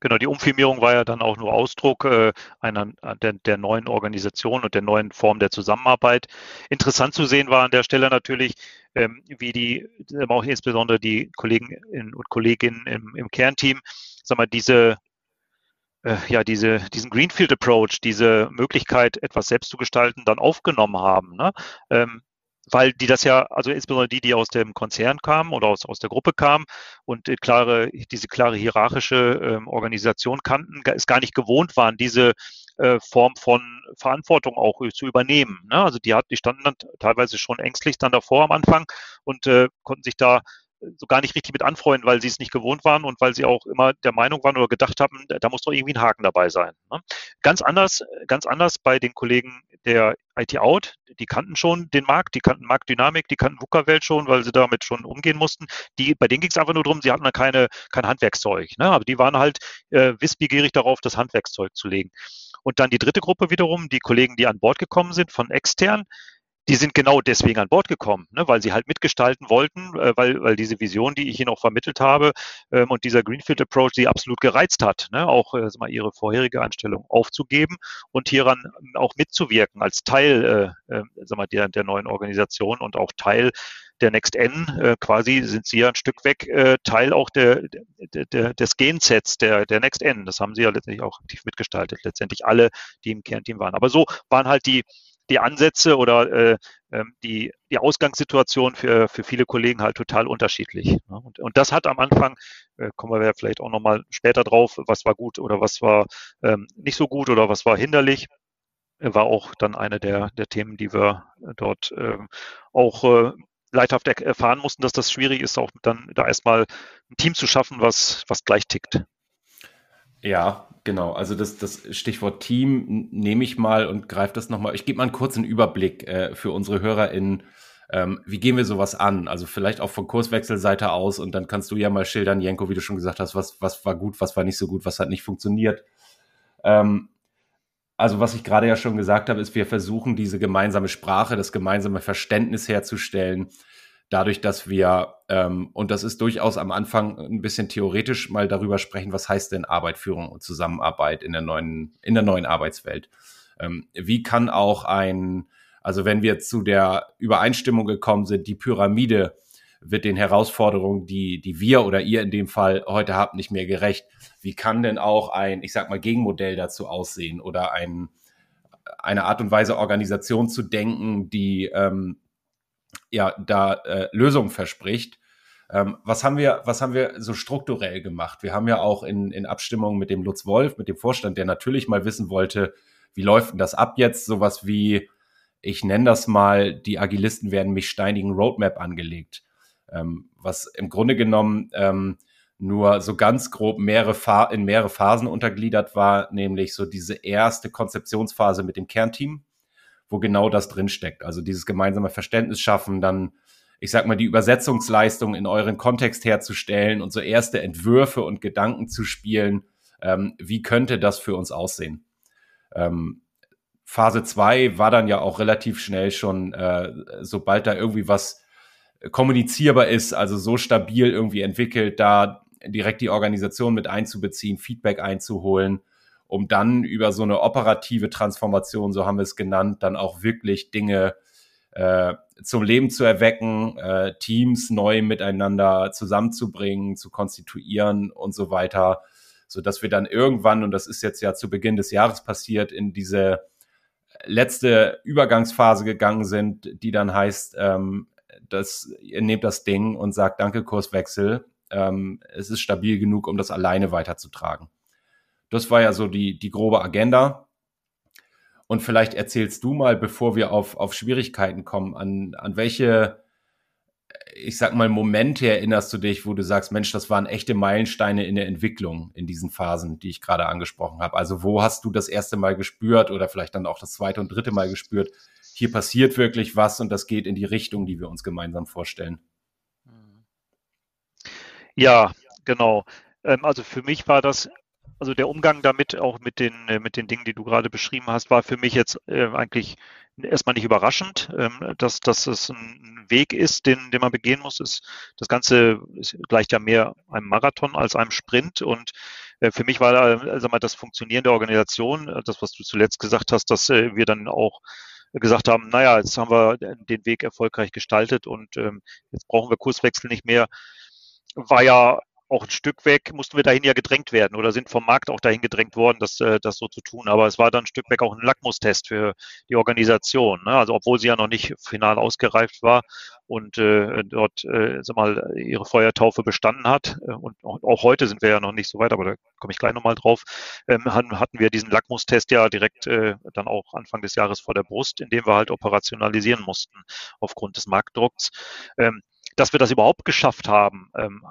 Genau, die Umfirmierung war ja dann auch nur Ausdruck äh, einer der, der, neuen Organisation und der neuen Form der Zusammenarbeit. Interessant zu sehen war an der Stelle natürlich, ähm, wie die, auch insbesondere die Kollegen und Kolleginnen im, im Kernteam, sag mal, diese äh, ja, diese, diesen Greenfield Approach, diese Möglichkeit, etwas selbst zu gestalten, dann aufgenommen haben. Ne? Ähm, weil die das ja, also insbesondere die, die aus dem Konzern kamen oder aus, aus der Gruppe kamen und die klare, diese klare hierarchische ähm, Organisation kannten, es gar nicht gewohnt waren, diese äh, Form von Verantwortung auch zu übernehmen. Ne? Also die, hat, die standen dann teilweise schon ängstlich dann davor am Anfang und äh, konnten sich da so gar nicht richtig mit anfreunden, weil sie es nicht gewohnt waren und weil sie auch immer der Meinung waren oder gedacht haben, da muss doch irgendwie ein Haken dabei sein. Ne? Ganz anders, ganz anders bei den Kollegen der IT Out, die kannten schon den Markt, die kannten Marktdynamik, die kannten VUCA-Welt schon, weil sie damit schon umgehen mussten. Die, bei denen ging es einfach nur darum, sie hatten da keine, kein Handwerkszeug. Ne? Aber die waren halt äh, wissbegierig darauf, das Handwerkszeug zu legen. Und dann die dritte Gruppe wiederum, die Kollegen, die an Bord gekommen sind von extern, die sind genau deswegen an Bord gekommen, ne, weil sie halt mitgestalten wollten, äh, weil, weil diese Vision, die ich ihnen auch vermittelt habe ähm, und dieser Greenfield Approach sie absolut gereizt hat, ne, auch äh, mal ihre vorherige Anstellung aufzugeben und hieran auch mitzuwirken als Teil äh, äh, mal, der, der neuen Organisation und auch Teil der Next N äh, quasi sind sie ja ein Stück weg äh, Teil auch der, der, der, des Gensets der, der Next N. Das haben sie ja letztendlich auch aktiv mitgestaltet, letztendlich alle, die im Kernteam waren. Aber so waren halt die, die Ansätze oder äh, ähm, die, die Ausgangssituation für, für viele Kollegen halt total unterschiedlich. Ne? Und, und das hat am Anfang, äh, kommen wir vielleicht auch nochmal später drauf, was war gut oder was war ähm, nicht so gut oder was war hinderlich, war auch dann eine der, der Themen, die wir dort ähm, auch äh, leidhaft erfahren mussten, dass das schwierig ist, auch dann da erstmal ein Team zu schaffen, was, was gleich tickt. Ja, genau. Also das, das Stichwort Team nehme ich mal und greife das nochmal. Ich gebe mal einen kurzen Überblick äh, für unsere HörerInnen. Ähm, wie gehen wir sowas an? Also vielleicht auch von Kurswechselseite aus und dann kannst du ja mal schildern, Jenko, wie du schon gesagt hast, was, was war gut, was war nicht so gut, was hat nicht funktioniert. Ähm, also was ich gerade ja schon gesagt habe, ist, wir versuchen diese gemeinsame Sprache, das gemeinsame Verständnis herzustellen, dadurch, dass wir, ähm, und das ist durchaus am Anfang ein bisschen theoretisch, mal darüber sprechen, was heißt denn Arbeit, Führung und Zusammenarbeit in der neuen, in der neuen Arbeitswelt. Ähm, wie kann auch ein, also wenn wir zu der Übereinstimmung gekommen sind, die Pyramide wird den Herausforderungen, die, die wir oder ihr in dem Fall heute habt, nicht mehr gerecht. Wie kann denn auch ein, ich sag mal, Gegenmodell dazu aussehen oder ein, eine Art und Weise Organisation zu denken, die ähm, ja da äh, Lösungen verspricht. Ähm, was haben wir, was haben wir so strukturell gemacht? Wir haben ja auch in, in Abstimmung mit dem Lutz Wolf, mit dem Vorstand, der natürlich mal wissen wollte, wie läuft denn das ab jetzt? Sowas wie, ich nenne das mal, die Agilisten werden mich steinigen Roadmap angelegt. Ähm, was im Grunde genommen ähm, nur so ganz grob mehrere in mehrere Phasen untergliedert war, nämlich so diese erste Konzeptionsphase mit dem Kernteam, wo genau das drinsteckt. Also dieses gemeinsame Verständnis schaffen, dann, ich sag mal, die Übersetzungsleistung in euren Kontext herzustellen und so erste Entwürfe und Gedanken zu spielen. Ähm, wie könnte das für uns aussehen? Ähm, Phase zwei war dann ja auch relativ schnell schon, äh, sobald da irgendwie was kommunizierbar ist, also so stabil irgendwie entwickelt, da direkt die Organisation mit einzubeziehen, Feedback einzuholen um dann über so eine operative Transformation, so haben wir es genannt, dann auch wirklich Dinge äh, zum Leben zu erwecken, äh, Teams neu miteinander zusammenzubringen, zu konstituieren und so weiter, so dass wir dann irgendwann, und das ist jetzt ja zu Beginn des Jahres passiert, in diese letzte Übergangsphase gegangen sind, die dann heißt, ähm, dass ihr nehmt das Ding und sagt, danke, Kurswechsel. Ähm, es ist stabil genug, um das alleine weiterzutragen. Das war ja so die, die grobe Agenda. Und vielleicht erzählst du mal, bevor wir auf, auf Schwierigkeiten kommen, an, an welche, ich sag mal, Momente erinnerst du dich, wo du sagst, Mensch, das waren echte Meilensteine in der Entwicklung in diesen Phasen, die ich gerade angesprochen habe. Also wo hast du das erste Mal gespürt oder vielleicht dann auch das zweite und dritte Mal gespürt, hier passiert wirklich was und das geht in die Richtung, die wir uns gemeinsam vorstellen? Ja, genau. Ähm, also für mich war das also der Umgang damit, auch mit den, äh, mit den Dingen, die du gerade beschrieben hast, war für mich jetzt äh, eigentlich erstmal nicht überraschend, ähm, dass, dass es ein Weg ist, den, den man begehen muss. Ist, das Ganze ist, gleicht ja mehr einem Marathon als einem Sprint. Und äh, für mich war sag mal, das Funktionieren der Organisation, äh, das, was du zuletzt gesagt hast, dass äh, wir dann auch gesagt haben, naja, jetzt haben wir den Weg erfolgreich gestaltet und ähm, jetzt brauchen wir Kurswechsel nicht mehr, war ja auch ein Stück weg mussten wir dahin ja gedrängt werden oder sind vom Markt auch dahin gedrängt worden, das, äh, das so zu tun. Aber es war dann ein Stück weg auch ein Lackmustest für die Organisation. Ne? Also obwohl sie ja noch nicht final ausgereift war und äh, dort äh, sag mal, ihre Feuertaufe bestanden hat. Äh, und auch heute sind wir ja noch nicht so weit, aber da komme ich gleich nochmal drauf. Ähm, hatten wir diesen Lackmustest ja direkt äh, dann auch Anfang des Jahres vor der Brust, in dem wir halt operationalisieren mussten aufgrund des Marktdrucks. Ähm, dass wir das überhaupt geschafft haben, ähm,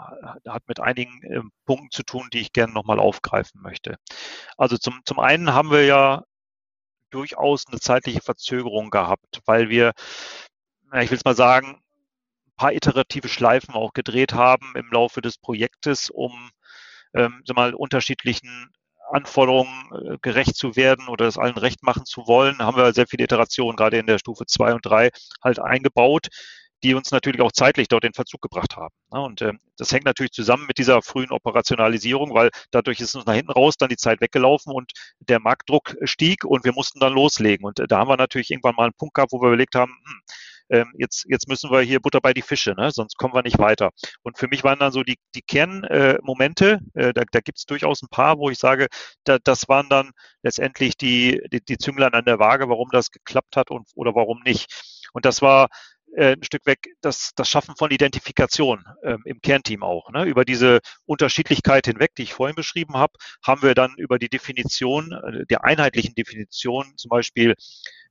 hat mit einigen ähm, Punkten zu tun, die ich gerne nochmal aufgreifen möchte. Also zum, zum einen haben wir ja durchaus eine zeitliche Verzögerung gehabt, weil wir, ich will es mal sagen, ein paar iterative Schleifen auch gedreht haben im Laufe des Projektes, um ähm, mal, unterschiedlichen Anforderungen äh, gerecht zu werden oder es allen recht machen zu wollen, haben wir sehr viele Iterationen gerade in der Stufe 2 und 3 halt eingebaut, die uns natürlich auch zeitlich dort in Verzug gebracht haben. Ne? Und äh, das hängt natürlich zusammen mit dieser frühen Operationalisierung, weil dadurch ist uns nach hinten raus dann die Zeit weggelaufen und der Marktdruck stieg und wir mussten dann loslegen. Und äh, da haben wir natürlich irgendwann mal einen Punkt gehabt, wo wir überlegt haben, hm, ähm, jetzt, jetzt müssen wir hier Butter bei die Fische, ne? sonst kommen wir nicht weiter. Und für mich waren dann so die, die Kernmomente, äh, da, da gibt es durchaus ein paar, wo ich sage, da, das waren dann letztendlich die, die, die Zünglein an der Waage, warum das geklappt hat und oder warum nicht. Und das war äh, ein Stück weg das, das Schaffen von Identifikation ähm, im Kernteam auch. Ne? Über diese Unterschiedlichkeit hinweg, die ich vorhin beschrieben habe, haben wir dann über die Definition, äh, der einheitlichen Definition, zum Beispiel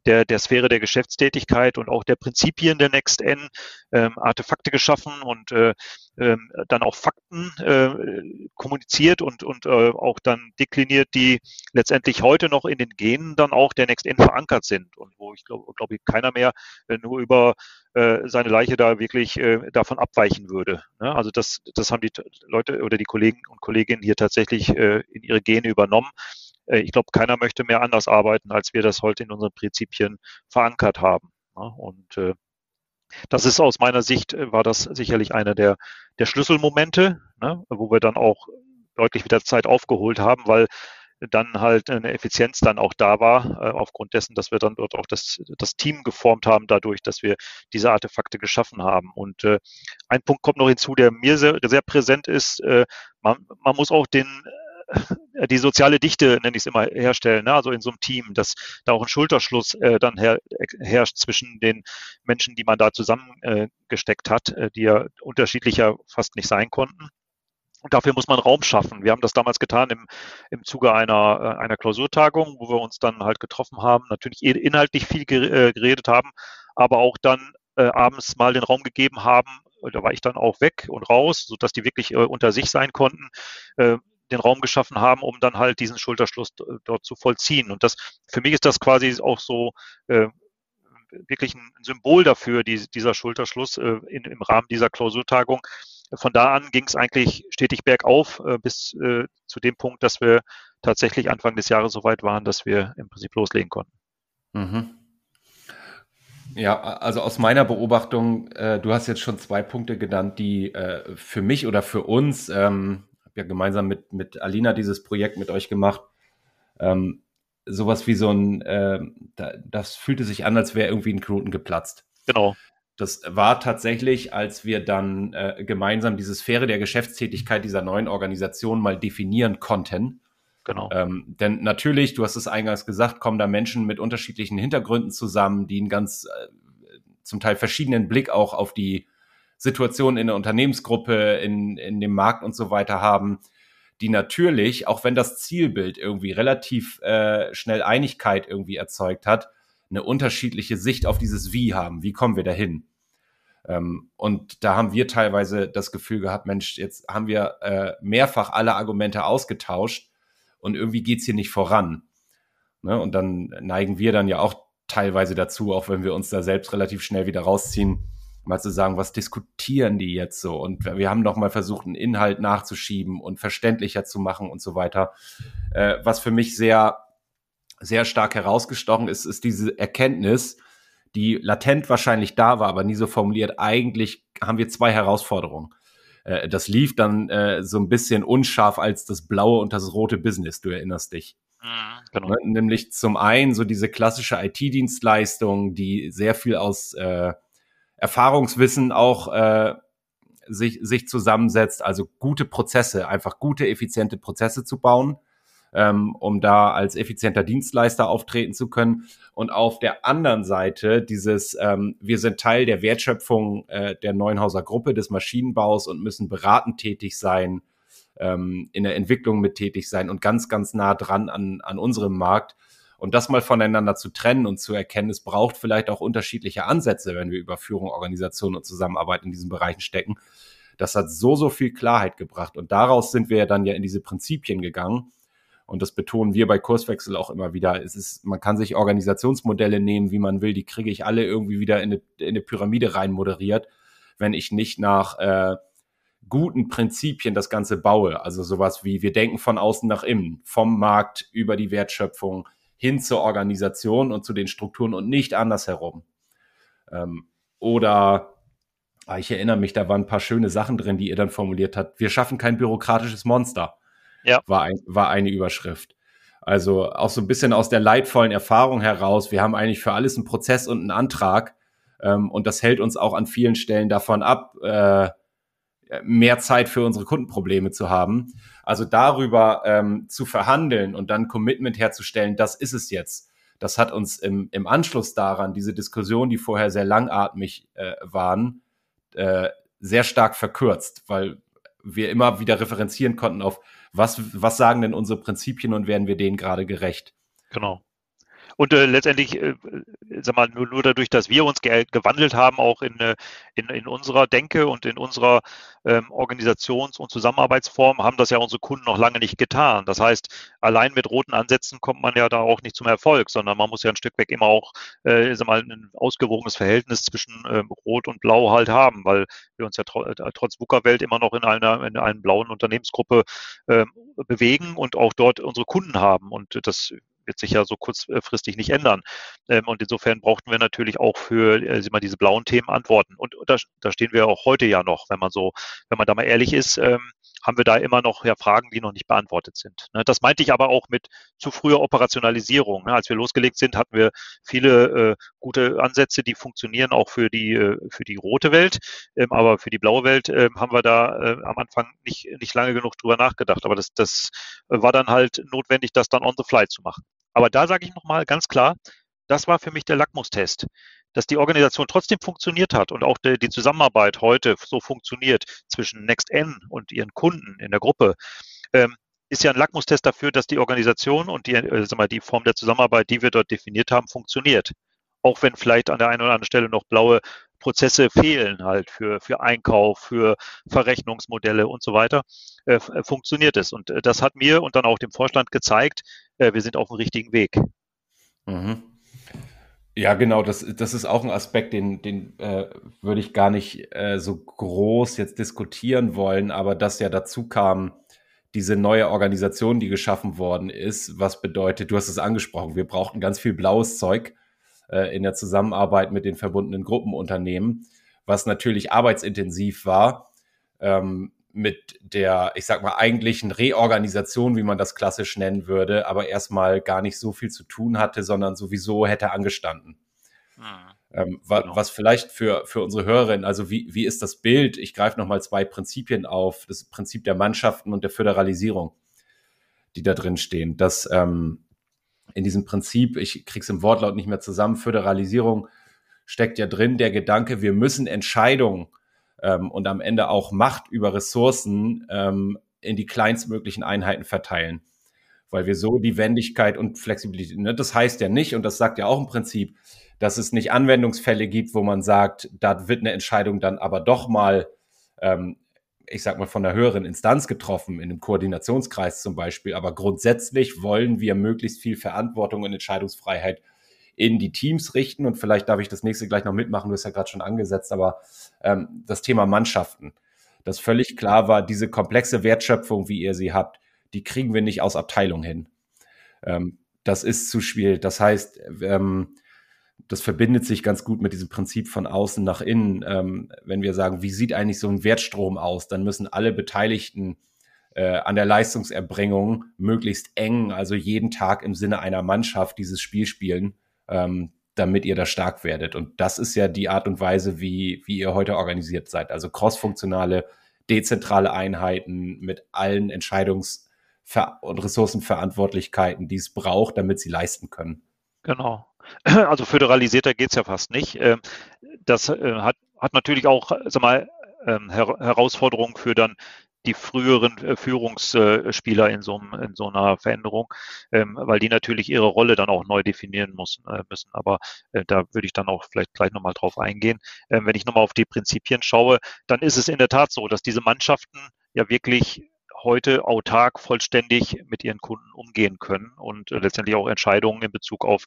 der, der Sphäre der Geschäftstätigkeit und auch der Prinzipien der NextN ähm, Artefakte geschaffen und äh, ähm, dann auch Fakten äh, kommuniziert und, und äh, auch dann dekliniert, die letztendlich heute noch in den Genen dann auch der NextN verankert sind und wo ich glaube, glaub ich, keiner mehr äh, nur über äh, seine Leiche da wirklich äh, davon abweichen würde. Ne? Also das, das haben die Leute oder die Kollegen und Kolleginnen hier tatsächlich äh, in ihre Gene übernommen. Äh, ich glaube, keiner möchte mehr anders arbeiten, als wir das heute in unseren Prinzipien verankert haben. Ne? Und äh, das ist aus meiner Sicht, äh, war das sicherlich einer der, der Schlüsselmomente, ne, wo wir dann auch deutlich wieder Zeit aufgeholt haben, weil dann halt eine Effizienz dann auch da war, aufgrund dessen, dass wir dann dort auch das, das Team geformt haben, dadurch, dass wir diese Artefakte geschaffen haben. Und äh, ein Punkt kommt noch hinzu, der mir sehr, sehr präsent ist. Äh, man, man muss auch den die soziale Dichte, nenne ich es immer, herstellen, ne? also in so einem Team, dass da auch ein Schulterschluss äh, dann her, herrscht zwischen den Menschen, die man da zusammengesteckt äh, hat, äh, die ja unterschiedlicher fast nicht sein konnten. Und dafür muss man Raum schaffen. Wir haben das damals getan im, im Zuge einer, äh, einer Klausurtagung, wo wir uns dann halt getroffen haben, natürlich inhaltlich viel äh, geredet haben, aber auch dann äh, abends mal den Raum gegeben haben, da war ich dann auch weg und raus, sodass die wirklich äh, unter sich sein konnten, äh, den Raum geschaffen haben, um dann halt diesen Schulterschluss dort zu vollziehen. Und das, für mich ist das quasi auch so äh, wirklich ein Symbol dafür, die, dieser Schulterschluss äh, in, im Rahmen dieser Klausurtagung. Von da an ging es eigentlich stetig bergauf äh, bis äh, zu dem Punkt, dass wir tatsächlich Anfang des Jahres so weit waren, dass wir im Prinzip loslegen konnten. Mhm. Ja, also aus meiner Beobachtung, äh, du hast jetzt schon zwei Punkte genannt, die äh, für mich oder für uns ähm, ja gemeinsam mit, mit Alina dieses Projekt mit euch gemacht. Ähm, sowas wie so ein, äh, da, das fühlte sich an, als wäre irgendwie ein Knoten geplatzt. Genau. Das war tatsächlich, als wir dann äh, gemeinsam diese Sphäre der Geschäftstätigkeit dieser neuen Organisation mal definieren konnten. Genau. Ähm, denn natürlich, du hast es eingangs gesagt, kommen da Menschen mit unterschiedlichen Hintergründen zusammen, die einen ganz äh, zum Teil verschiedenen Blick auch auf die Situation in der Unternehmensgruppe, in, in dem Markt und so weiter haben, die natürlich, auch wenn das Zielbild irgendwie relativ äh, schnell Einigkeit irgendwie erzeugt hat, eine unterschiedliche Sicht auf dieses Wie haben. Wie kommen wir dahin? Ähm, und da haben wir teilweise das Gefühl gehabt, Mensch, jetzt haben wir äh, mehrfach alle Argumente ausgetauscht und irgendwie geht's hier nicht voran. Ne? Und dann neigen wir dann ja auch teilweise dazu, auch wenn wir uns da selbst relativ schnell wieder rausziehen, mal zu sagen, was diskutieren die jetzt so? Und wir haben noch mal versucht, einen Inhalt nachzuschieben und verständlicher zu machen und so weiter. Äh, was für mich sehr, sehr stark herausgestochen ist, ist diese Erkenntnis, die latent wahrscheinlich da war, aber nie so formuliert. Eigentlich haben wir zwei Herausforderungen. Äh, das lief dann äh, so ein bisschen unscharf als das blaue und das rote Business, du erinnerst dich. Mhm, genau. Ne, nämlich zum einen so diese klassische IT-Dienstleistung, die sehr viel aus äh, Erfahrungswissen auch äh, sich, sich zusammensetzt, also gute Prozesse, einfach gute, effiziente Prozesse zu bauen, ähm, um da als effizienter Dienstleister auftreten zu können. Und auf der anderen Seite dieses, ähm, wir sind Teil der Wertschöpfung äh, der Neuenhauser Gruppe des Maschinenbaus und müssen beratend tätig sein, ähm, in der Entwicklung mit tätig sein und ganz, ganz nah dran an, an unserem Markt. Und das mal voneinander zu trennen und zu erkennen, es braucht vielleicht auch unterschiedliche Ansätze, wenn wir über Führung, Organisation und Zusammenarbeit in diesen Bereichen stecken. Das hat so, so viel Klarheit gebracht. Und daraus sind wir ja dann ja in diese Prinzipien gegangen. Und das betonen wir bei Kurswechsel auch immer wieder. Es ist, man kann sich Organisationsmodelle nehmen, wie man will. Die kriege ich alle irgendwie wieder in eine, in eine Pyramide rein moderiert, wenn ich nicht nach äh, guten Prinzipien das Ganze baue. Also sowas wie wir denken von außen nach innen, vom Markt über die Wertschöpfung hin zur Organisation und zu den Strukturen und nicht andersherum. Ähm, oder ah, ich erinnere mich, da waren ein paar schöne Sachen drin, die ihr dann formuliert habt. Wir schaffen kein bürokratisches Monster. Ja. War, ein, war eine Überschrift. Also auch so ein bisschen aus der leidvollen Erfahrung heraus. Wir haben eigentlich für alles einen Prozess und einen Antrag. Ähm, und das hält uns auch an vielen Stellen davon ab, äh, mehr Zeit für unsere Kundenprobleme zu haben. Also darüber ähm, zu verhandeln und dann Commitment herzustellen, das ist es jetzt. Das hat uns im, im Anschluss daran, diese Diskussion, die vorher sehr langatmig äh, waren, äh, sehr stark verkürzt, weil wir immer wieder referenzieren konnten auf, was, was sagen denn unsere Prinzipien und werden wir denen gerade gerecht. Genau. Und äh, letztendlich, äh, sag mal, nur, nur dadurch, dass wir uns ge gewandelt haben, auch in, äh, in, in unserer Denke und in unserer ähm, Organisations- und Zusammenarbeitsform, haben das ja unsere Kunden noch lange nicht getan. Das heißt, allein mit roten Ansätzen kommt man ja da auch nicht zum Erfolg, sondern man muss ja ein Stück weg immer auch, äh, sag mal, ein ausgewogenes Verhältnis zwischen ähm, Rot und Blau halt haben, weil wir uns ja tr äh, trotz VUCA-Welt immer noch in einer, in einer blauen Unternehmensgruppe ähm, bewegen und auch dort unsere Kunden haben. Und das wird sich ja so kurzfristig nicht ändern. Ähm, und insofern brauchten wir natürlich auch für äh, mal diese blauen Themen Antworten. Und da, da stehen wir auch heute ja noch, wenn man so, wenn man da mal ehrlich ist, ähm, haben wir da immer noch ja, Fragen, die noch nicht beantwortet sind. Ne? Das meinte ich aber auch mit zu früher Operationalisierung. Ne? Als wir losgelegt sind, hatten wir viele äh, gute Ansätze, die funktionieren auch für die, äh, für die rote Welt. Ähm, aber für die blaue Welt haben wir da am Anfang nicht, nicht lange genug drüber nachgedacht. Aber das, das war dann halt notwendig, das dann on the fly zu machen. Aber da sage ich nochmal ganz klar, das war für mich der Lackmustest, dass die Organisation trotzdem funktioniert hat und auch die, Zusammenarbeit heute so funktioniert zwischen NextN und ihren Kunden in der Gruppe. Ähm, ist ja ein Lackmustest dafür, dass die Organisation und die, äh, sag mal, die Form der Zusammenarbeit, die wir dort definiert haben, funktioniert. Auch wenn vielleicht an der einen oder anderen Stelle noch blaue Prozesse fehlen halt für, für Einkauf, für Verrechnungsmodelle und so weiter, äh, äh, funktioniert es. Und äh, das hat mir und dann auch dem Vorstand gezeigt, äh, wir sind auf dem richtigen Weg. Mhm. Ja, genau, das, das ist auch ein Aspekt, den, den äh, würde ich gar nicht äh, so groß jetzt diskutieren wollen, aber dass ja dazu kam, diese neue Organisation, die geschaffen worden ist, was bedeutet, du hast es angesprochen, wir brauchten ganz viel blaues Zeug äh, in der Zusammenarbeit mit den verbundenen Gruppenunternehmen, was natürlich arbeitsintensiv war. Ähm, mit der, ich sag mal, eigentlichen Reorganisation, wie man das klassisch nennen würde, aber erstmal gar nicht so viel zu tun hatte, sondern sowieso hätte angestanden. Mhm. Ähm, wa genau. Was vielleicht für, für unsere Hörerinnen, also wie, wie ist das Bild? Ich greife nochmal zwei Prinzipien auf, das Prinzip der Mannschaften und der Föderalisierung, die da drin stehen. Das ähm, in diesem Prinzip, ich krieg's im Wortlaut nicht mehr zusammen, Föderalisierung steckt ja drin der Gedanke, wir müssen Entscheidungen ähm, und am Ende auch Macht über Ressourcen ähm, in die kleinstmöglichen Einheiten verteilen. Weil wir so die Wendigkeit und Flexibilität, ne? das heißt ja nicht, und das sagt ja auch im Prinzip, dass es nicht Anwendungsfälle gibt, wo man sagt, da wird eine Entscheidung dann aber doch mal ähm, ich sag mal, von einer höheren Instanz getroffen, in einem Koordinationskreis zum Beispiel. Aber grundsätzlich wollen wir möglichst viel Verantwortung und Entscheidungsfreiheit in die Teams richten. Und vielleicht darf ich das nächste gleich noch mitmachen, du hast ja gerade schon angesetzt, aber ähm, das Thema Mannschaften, das völlig klar war, diese komplexe Wertschöpfung, wie ihr sie habt, die kriegen wir nicht aus Abteilung hin. Ähm, das ist zu schwierig. Das heißt, ähm, das verbindet sich ganz gut mit diesem Prinzip von außen nach innen. Ähm, wenn wir sagen, wie sieht eigentlich so ein Wertstrom aus, dann müssen alle Beteiligten äh, an der Leistungserbringung möglichst eng, also jeden Tag im Sinne einer Mannschaft dieses Spiel spielen, ähm, damit ihr da stark werdet. Und das ist ja die Art und Weise, wie, wie ihr heute organisiert seid. Also crossfunktionale, dezentrale Einheiten mit allen Entscheidungs- und Ressourcenverantwortlichkeiten, die es braucht, damit sie leisten können. Genau. Also föderalisierter geht es ja fast nicht. Ähm, das äh, hat, hat natürlich auch sag mal, ähm, Herausforderungen für dann die früheren äh, Führungsspieler in so, in so einer Veränderung, ähm, weil die natürlich ihre Rolle dann auch neu definieren müssen. Äh, müssen. Aber da würde ich dann auch vielleicht gleich nochmal drauf eingehen. Wenn ich nochmal auf die Prinzipien schaue, dann ist es in der Tat so, dass diese Mannschaften ja wirklich heute autark vollständig mit ihren Kunden umgehen können und äh, letztendlich auch Entscheidungen in Bezug auf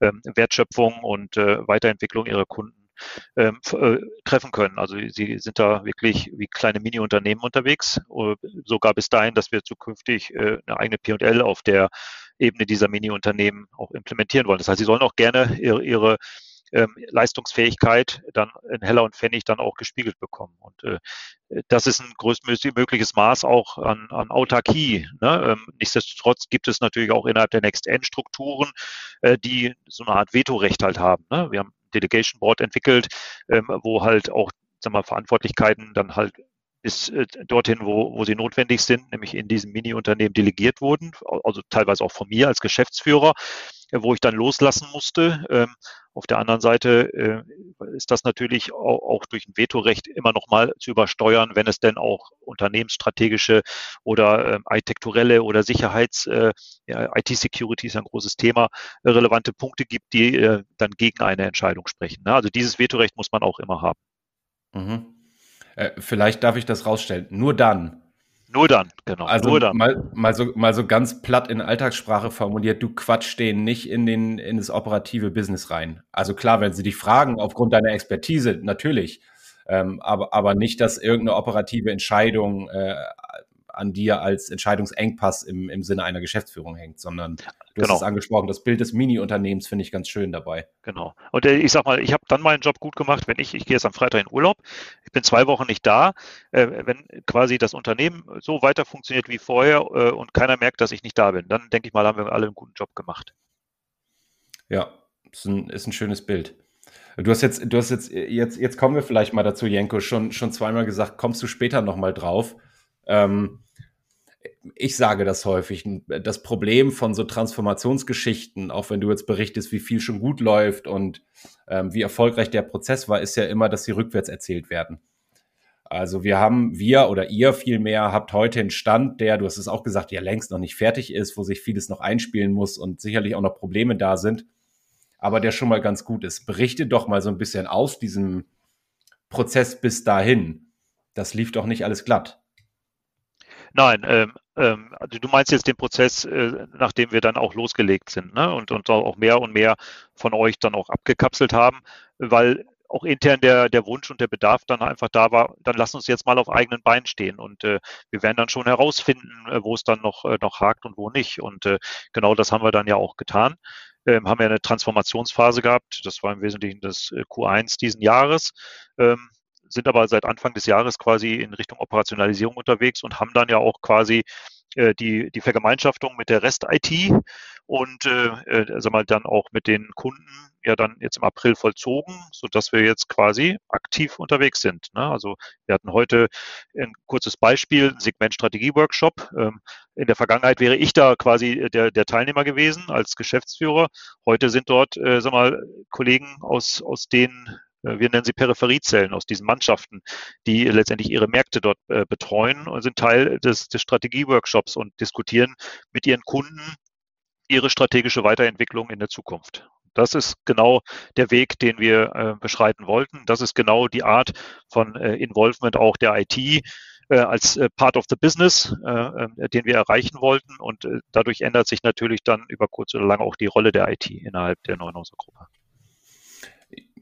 ähm, Wertschöpfung und äh, Weiterentwicklung ihrer Kunden ähm, äh, treffen können. Also sie sind da wirklich wie kleine Mini-Unternehmen unterwegs, sogar bis dahin, dass wir zukünftig eine eigene P&L auf der Ebene dieser Mini-Unternehmen auch implementieren wollen. Das heißt, sie sollen auch gerne ihre, ihre ähm, Leistungsfähigkeit dann in Heller und Pfennig dann auch gespiegelt bekommen. Und äh, das ist ein größtmögliches Maß auch an, an Autarkie. Ne? Ähm, nichtsdestotrotz gibt es natürlich auch innerhalb der Next-End-Strukturen, äh, die so eine Art Vetorecht halt haben. Ne? Wir haben Delegation Board entwickelt, ähm, wo halt auch sag mal, Verantwortlichkeiten dann halt bis äh, dorthin, wo, wo sie notwendig sind, nämlich in diesem Mini-Unternehmen delegiert wurden, also teilweise auch von mir als Geschäftsführer, äh, wo ich dann loslassen musste. Ähm, auf der anderen Seite äh, ist das natürlich auch, auch durch ein Vetorecht immer noch mal zu übersteuern, wenn es denn auch unternehmensstrategische oder äh, architekturelle oder Sicherheits, äh, ja, IT-Security ist ein großes Thema, äh, relevante Punkte gibt, die äh, dann gegen eine Entscheidung sprechen. Ne? Also dieses Vetorecht muss man auch immer haben. Mhm. Äh, vielleicht darf ich das rausstellen. Nur dann. Nur dann, genau. Also nur dann. Mal, mal, so, mal so ganz platt in Alltagssprache formuliert, du quatsch den nicht in, den, in das operative Business rein. Also klar, wenn sie dich fragen, aufgrund deiner Expertise, natürlich. Ähm, aber, aber nicht, dass irgendeine operative Entscheidung äh, an dir als Entscheidungsengpass im, im Sinne einer Geschäftsführung hängt, sondern du genau. hast es angesprochen, das Bild des Mini-Unternehmens finde ich ganz schön dabei. Genau. Und äh, ich sag mal, ich habe dann meinen Job gut gemacht, wenn ich, ich gehe jetzt am Freitag in Urlaub, ich bin zwei Wochen nicht da, äh, wenn quasi das Unternehmen so weiter funktioniert wie vorher äh, und keiner merkt, dass ich nicht da bin, dann denke ich mal, haben wir alle einen guten Job gemacht. Ja, ist ein, ist ein schönes Bild. Du hast jetzt, du hast jetzt, jetzt, jetzt kommen wir vielleicht mal dazu, Jenko, schon, schon zweimal gesagt, kommst du später nochmal drauf. Ähm, ich sage das häufig, das Problem von so Transformationsgeschichten, auch wenn du jetzt berichtest, wie viel schon gut läuft und ähm, wie erfolgreich der Prozess war, ist ja immer, dass sie rückwärts erzählt werden. Also wir haben, wir oder ihr vielmehr habt heute einen Stand, der, du hast es auch gesagt, ja längst noch nicht fertig ist, wo sich vieles noch einspielen muss und sicherlich auch noch Probleme da sind, aber der schon mal ganz gut ist. Berichte doch mal so ein bisschen aus diesem Prozess bis dahin. Das lief doch nicht alles glatt. Nein, ähm, ähm, also du meinst jetzt den Prozess, äh, nachdem wir dann auch losgelegt sind ne? und, und auch mehr und mehr von euch dann auch abgekapselt haben, weil auch intern der, der Wunsch und der Bedarf dann einfach da war, dann lass uns jetzt mal auf eigenen Beinen stehen und äh, wir werden dann schon herausfinden, äh, wo es dann noch, äh, noch hakt und wo nicht. Und äh, genau das haben wir dann ja auch getan. Ähm, haben ja eine Transformationsphase gehabt. Das war im Wesentlichen das äh, Q1 diesen Jahres. Ähm, sind aber seit Anfang des Jahres quasi in Richtung Operationalisierung unterwegs und haben dann ja auch quasi äh, die, die Vergemeinschaftung mit der Rest-IT und äh, äh, sag mal, dann auch mit den Kunden ja dann jetzt im April vollzogen, so dass wir jetzt quasi aktiv unterwegs sind. Ne? Also wir hatten heute ein kurzes Beispiel, Segmentstrategie-Workshop. Ähm, in der Vergangenheit wäre ich da quasi der, der Teilnehmer gewesen als Geschäftsführer. Heute sind dort, äh, sag mal, Kollegen aus, aus den äh, wir nennen sie Peripheriezellen aus diesen Mannschaften, die letztendlich ihre Märkte dort äh, betreuen und sind Teil des, des Strategieworkshops und diskutieren mit ihren Kunden ihre strategische Weiterentwicklung in der Zukunft. Das ist genau der Weg, den wir äh, beschreiten wollten. Das ist genau die Art von äh, Involvement auch der IT, äh, als äh, Part of the Business, äh, äh, den wir erreichen wollten. Und äh, dadurch ändert sich natürlich dann über kurz oder lang auch die Rolle der IT innerhalb der Neuenhauser Gruppe.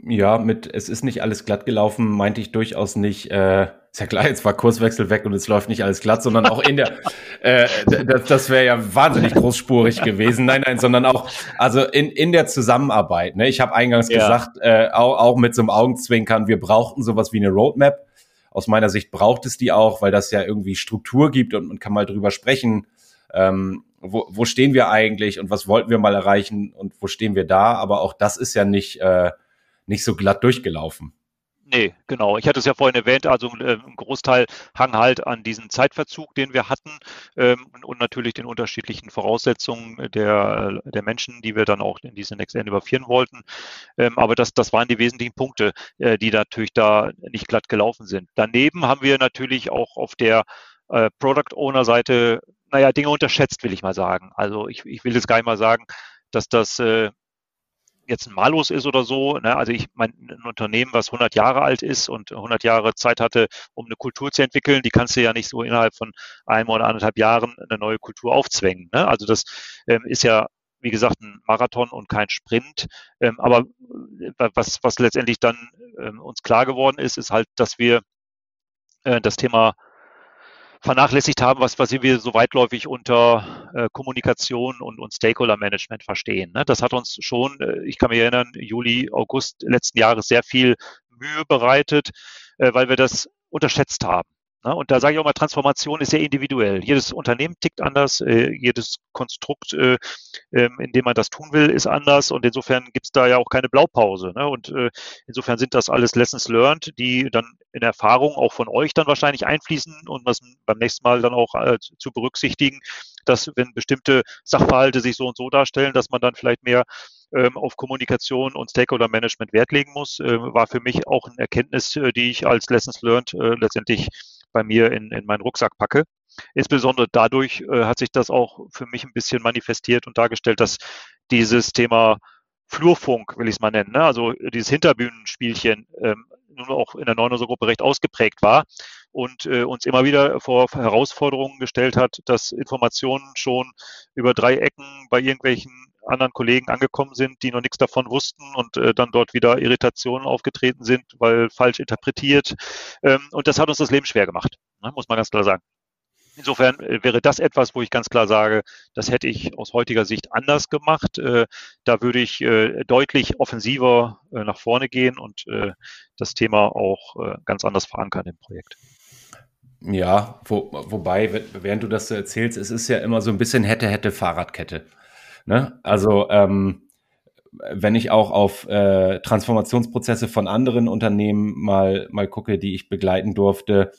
Ja, mit es ist nicht alles glatt gelaufen, meinte ich durchaus nicht. Äh, ist ja klar, jetzt war Kurswechsel weg und es läuft nicht alles glatt, sondern auch in der, äh, das, das wäre ja wahnsinnig großspurig gewesen. Nein, nein, sondern auch, also in, in der Zusammenarbeit. Ne? Ich habe eingangs ja. gesagt, äh, auch, auch mit so einem Augenzwinkern, wir brauchten sowas wie eine Roadmap. Aus meiner Sicht braucht es die auch, weil das ja irgendwie Struktur gibt und man kann mal drüber sprechen. Ähm, wo, wo stehen wir eigentlich und was wollten wir mal erreichen und wo stehen wir da? Aber auch das ist ja nicht äh, nicht so glatt durchgelaufen. Nee, genau. Ich hatte es ja vorhin erwähnt, also äh, ein Großteil hang halt an diesen Zeitverzug, den wir hatten ähm, und natürlich den unterschiedlichen Voraussetzungen der, der Menschen, die wir dann auch in diese Next End überführen wollten. Ähm, aber das, das waren die wesentlichen Punkte, äh, die natürlich da nicht glatt gelaufen sind. Daneben haben wir natürlich auch auf der äh, Product Owner Seite, naja, Dinge unterschätzt, will ich mal sagen. Also ich, ich will jetzt gar nicht mal sagen, dass das äh, jetzt ein Malus ist oder so. Ne? Also ich mein ein Unternehmen, was 100 Jahre alt ist und 100 Jahre Zeit hatte, um eine Kultur zu entwickeln, die kannst du ja nicht so innerhalb von einem oder anderthalb Jahren eine neue Kultur aufzwängen. Ne? Also das ähm, ist ja wie gesagt, ein Marathon und kein Sprint. Ähm, aber äh, was, was letztendlich dann ähm, uns klar geworden ist, ist halt, dass wir äh, das Thema vernachlässigt haben, was, was wir so weitläufig unter äh, Kommunikation und, und Stakeholder-Management verstehen. Ne? Das hat uns schon, äh, ich kann mich erinnern, Juli, August letzten Jahres sehr viel Mühe bereitet, äh, weil wir das unterschätzt haben. Ne? Und da sage ich auch mal, Transformation ist sehr individuell. Jedes Unternehmen tickt anders, äh, jedes Konstrukt, äh, äh, in dem man das tun will, ist anders. Und insofern gibt es da ja auch keine Blaupause. Ne? Und äh, insofern sind das alles Lessons learned, die dann in Erfahrung auch von euch dann wahrscheinlich einfließen und was beim nächsten Mal dann auch zu berücksichtigen, dass wenn bestimmte Sachverhalte sich so und so darstellen, dass man dann vielleicht mehr ähm, auf Kommunikation und Stakeholder Management Wert legen muss, äh, war für mich auch eine Erkenntnis, die ich als Lessons Learned letztendlich bei mir in, in meinen Rucksack packe. Insbesondere dadurch äh, hat sich das auch für mich ein bisschen manifestiert und dargestellt, dass dieses Thema Flurfunk, will ich es mal nennen, ne? also dieses Hinterbühnenspielchen ähm, nun auch in der Neunerser-Gruppe recht ausgeprägt war und äh, uns immer wieder vor Herausforderungen gestellt hat, dass Informationen schon über drei Ecken bei irgendwelchen anderen Kollegen angekommen sind, die noch nichts davon wussten und äh, dann dort wieder Irritationen aufgetreten sind, weil falsch interpretiert. Ähm, und das hat uns das Leben schwer gemacht, ne, muss man ganz klar sagen. Insofern äh, wäre das etwas, wo ich ganz klar sage, das hätte ich aus heutiger Sicht anders gemacht. Äh, da würde ich äh, deutlich offensiver nach vorne gehen und das Thema auch ganz anders verankern im Projekt. Ja, wo, wobei, während du das so erzählst, es ist ja immer so ein bisschen hätte, hätte Fahrradkette. Ne? Also ähm, wenn ich auch auf äh, Transformationsprozesse von anderen Unternehmen mal, mal gucke, die ich begleiten durfte,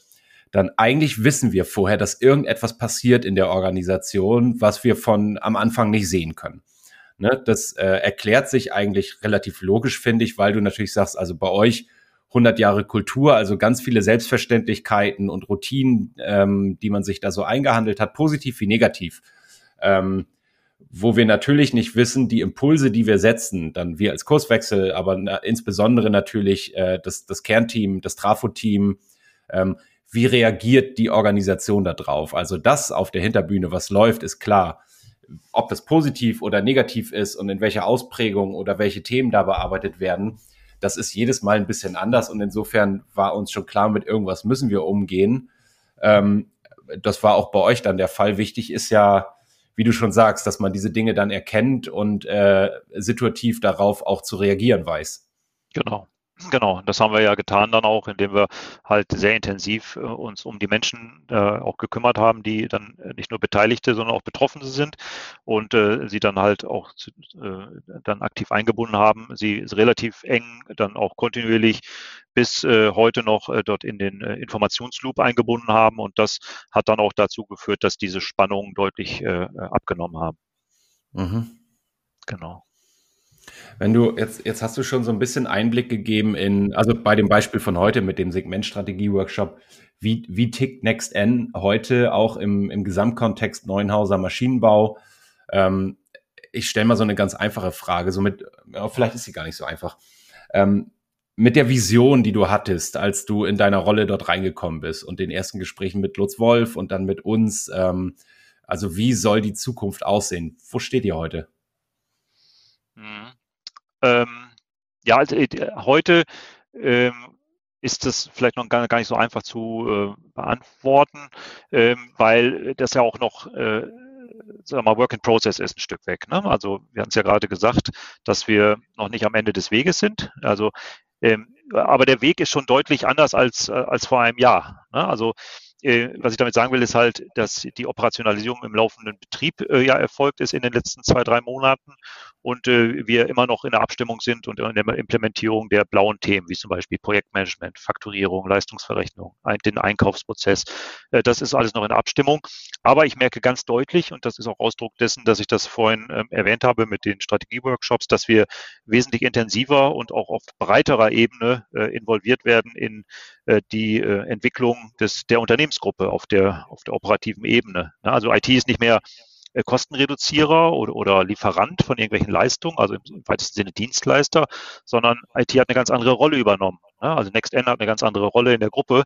dann eigentlich wissen wir vorher, dass irgendetwas passiert in der Organisation, was wir von am Anfang nicht sehen können. Ne? Das äh, erklärt sich eigentlich relativ logisch, finde ich, weil du natürlich sagst, also bei euch 100 Jahre Kultur, also ganz viele Selbstverständlichkeiten und Routinen, ähm, die man sich da so eingehandelt hat, positiv wie negativ. Ähm, wo wir natürlich nicht wissen, die Impulse, die wir setzen, dann wir als Kurswechsel, aber na, insbesondere natürlich äh, das, das Kernteam, das Trafo-Team, ähm, wie reagiert die Organisation darauf? Also das auf der Hinterbühne, was läuft, ist klar. Ob das positiv oder negativ ist und in welcher Ausprägung oder welche Themen da bearbeitet werden, das ist jedes Mal ein bisschen anders und insofern war uns schon klar, mit irgendwas müssen wir umgehen. Ähm, das war auch bei euch dann der Fall. Wichtig ist ja, wie du schon sagst, dass man diese Dinge dann erkennt und äh, situativ darauf auch zu reagieren weiß. Genau. Genau, das haben wir ja getan dann auch, indem wir halt sehr intensiv äh, uns um die Menschen äh, auch gekümmert haben, die dann nicht nur Beteiligte, sondern auch Betroffene sind und äh, sie dann halt auch zu, äh, dann aktiv eingebunden haben, sie relativ eng dann auch kontinuierlich bis äh, heute noch äh, dort in den Informationsloop eingebunden haben und das hat dann auch dazu geführt, dass diese Spannungen deutlich abgenommen haben. Mhm. Genau. Wenn du jetzt, jetzt hast du schon so ein bisschen Einblick gegeben in, also bei dem Beispiel von heute mit dem Segmentstrategie-Workshop, wie, wie tickt NextN heute auch im, im Gesamtkontext Neuenhauser Maschinenbau? Ähm, ich stelle mal so eine ganz einfache Frage, somit, ja, vielleicht ist sie gar nicht so einfach. Ähm, mit der Vision, die du hattest, als du in deiner Rolle dort reingekommen bist und den ersten Gesprächen mit Lutz Wolf und dann mit uns. Ähm, also wie soll die Zukunft aussehen? Wo steht ihr heute? Mhm. Ähm, ja, also, äh, heute ähm, ist das vielleicht noch gar, gar nicht so einfach zu äh, beantworten, ähm, weil das ja auch noch äh, sagen wir mal, Work in Process ist ein Stück weg. Ne? Also wir haben es ja gerade gesagt, dass wir noch nicht am Ende des Weges sind. Also aber der Weg ist schon deutlich anders als, äh, als vor einem Jahr. Ne? Also was ich damit sagen will, ist halt, dass die Operationalisierung im laufenden Betrieb äh, ja erfolgt ist in den letzten zwei, drei Monaten und äh, wir immer noch in der Abstimmung sind und in der Implementierung der blauen Themen, wie zum Beispiel Projektmanagement, Fakturierung, Leistungsverrechnung, ein, den Einkaufsprozess. Äh, das ist alles noch in Abstimmung. Aber ich merke ganz deutlich, und das ist auch Ausdruck dessen, dass ich das vorhin ähm, erwähnt habe mit den Strategieworkshops, dass wir wesentlich intensiver und auch auf breiterer Ebene äh, involviert werden in äh, die äh, Entwicklung des, der Unternehmensgruppe auf der, auf der operativen Ebene. Ja, also IT ist nicht mehr äh, Kostenreduzierer oder, oder Lieferant von irgendwelchen Leistungen, also im, weitesten Sinne Dienstleister, sondern IT hat eine ganz andere Rolle übernommen. Ja, also NextN hat eine ganz andere Rolle in der Gruppe,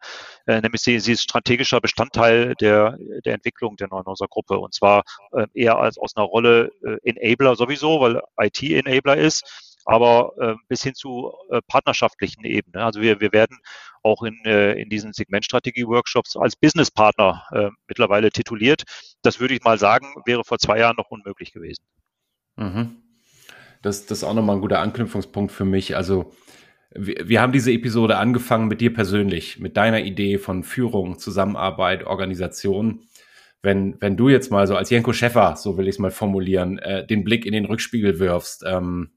äh, nämlich sie, sie ist strategischer Bestandteil der, der Entwicklung der Neuenhauser Gruppe und zwar äh, eher als aus einer Rolle Enabler sowieso, weil IT Enabler ist, aber äh, bis hin zu äh, partnerschaftlichen Ebenen. Also wir, wir werden auch in, äh, in diesen Segmentstrategie-Workshops als Businesspartner äh, mittlerweile tituliert. Das würde ich mal sagen, wäre vor zwei Jahren noch unmöglich gewesen. Mhm. Das, das ist auch nochmal ein guter Anknüpfungspunkt für mich. Also wir, wir haben diese Episode angefangen mit dir persönlich, mit deiner Idee von Führung, Zusammenarbeit, Organisation. Wenn, wenn du jetzt mal so als Jenko Schäffer, so will ich es mal formulieren, äh, den Blick in den Rückspiegel wirfst, ähm,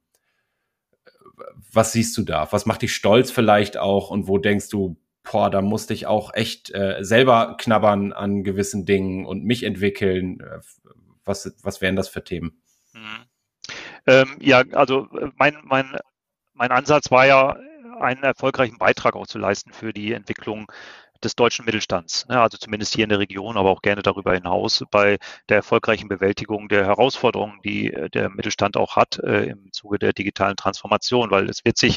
was siehst du da? Was macht dich stolz vielleicht auch und wo denkst du, boah, da musste ich auch echt äh, selber knabbern an gewissen Dingen und mich entwickeln? Äh, was, was wären das für Themen? Mhm. Ähm, ja, also äh, mein, mein, mein Ansatz war ja, einen erfolgreichen Beitrag auch zu leisten für die Entwicklung des deutschen Mittelstands, ne, also zumindest hier in der Region, aber auch gerne darüber hinaus bei der erfolgreichen Bewältigung der Herausforderungen, die äh, der Mittelstand auch hat äh, im Zuge der digitalen Transformation, weil es wird sich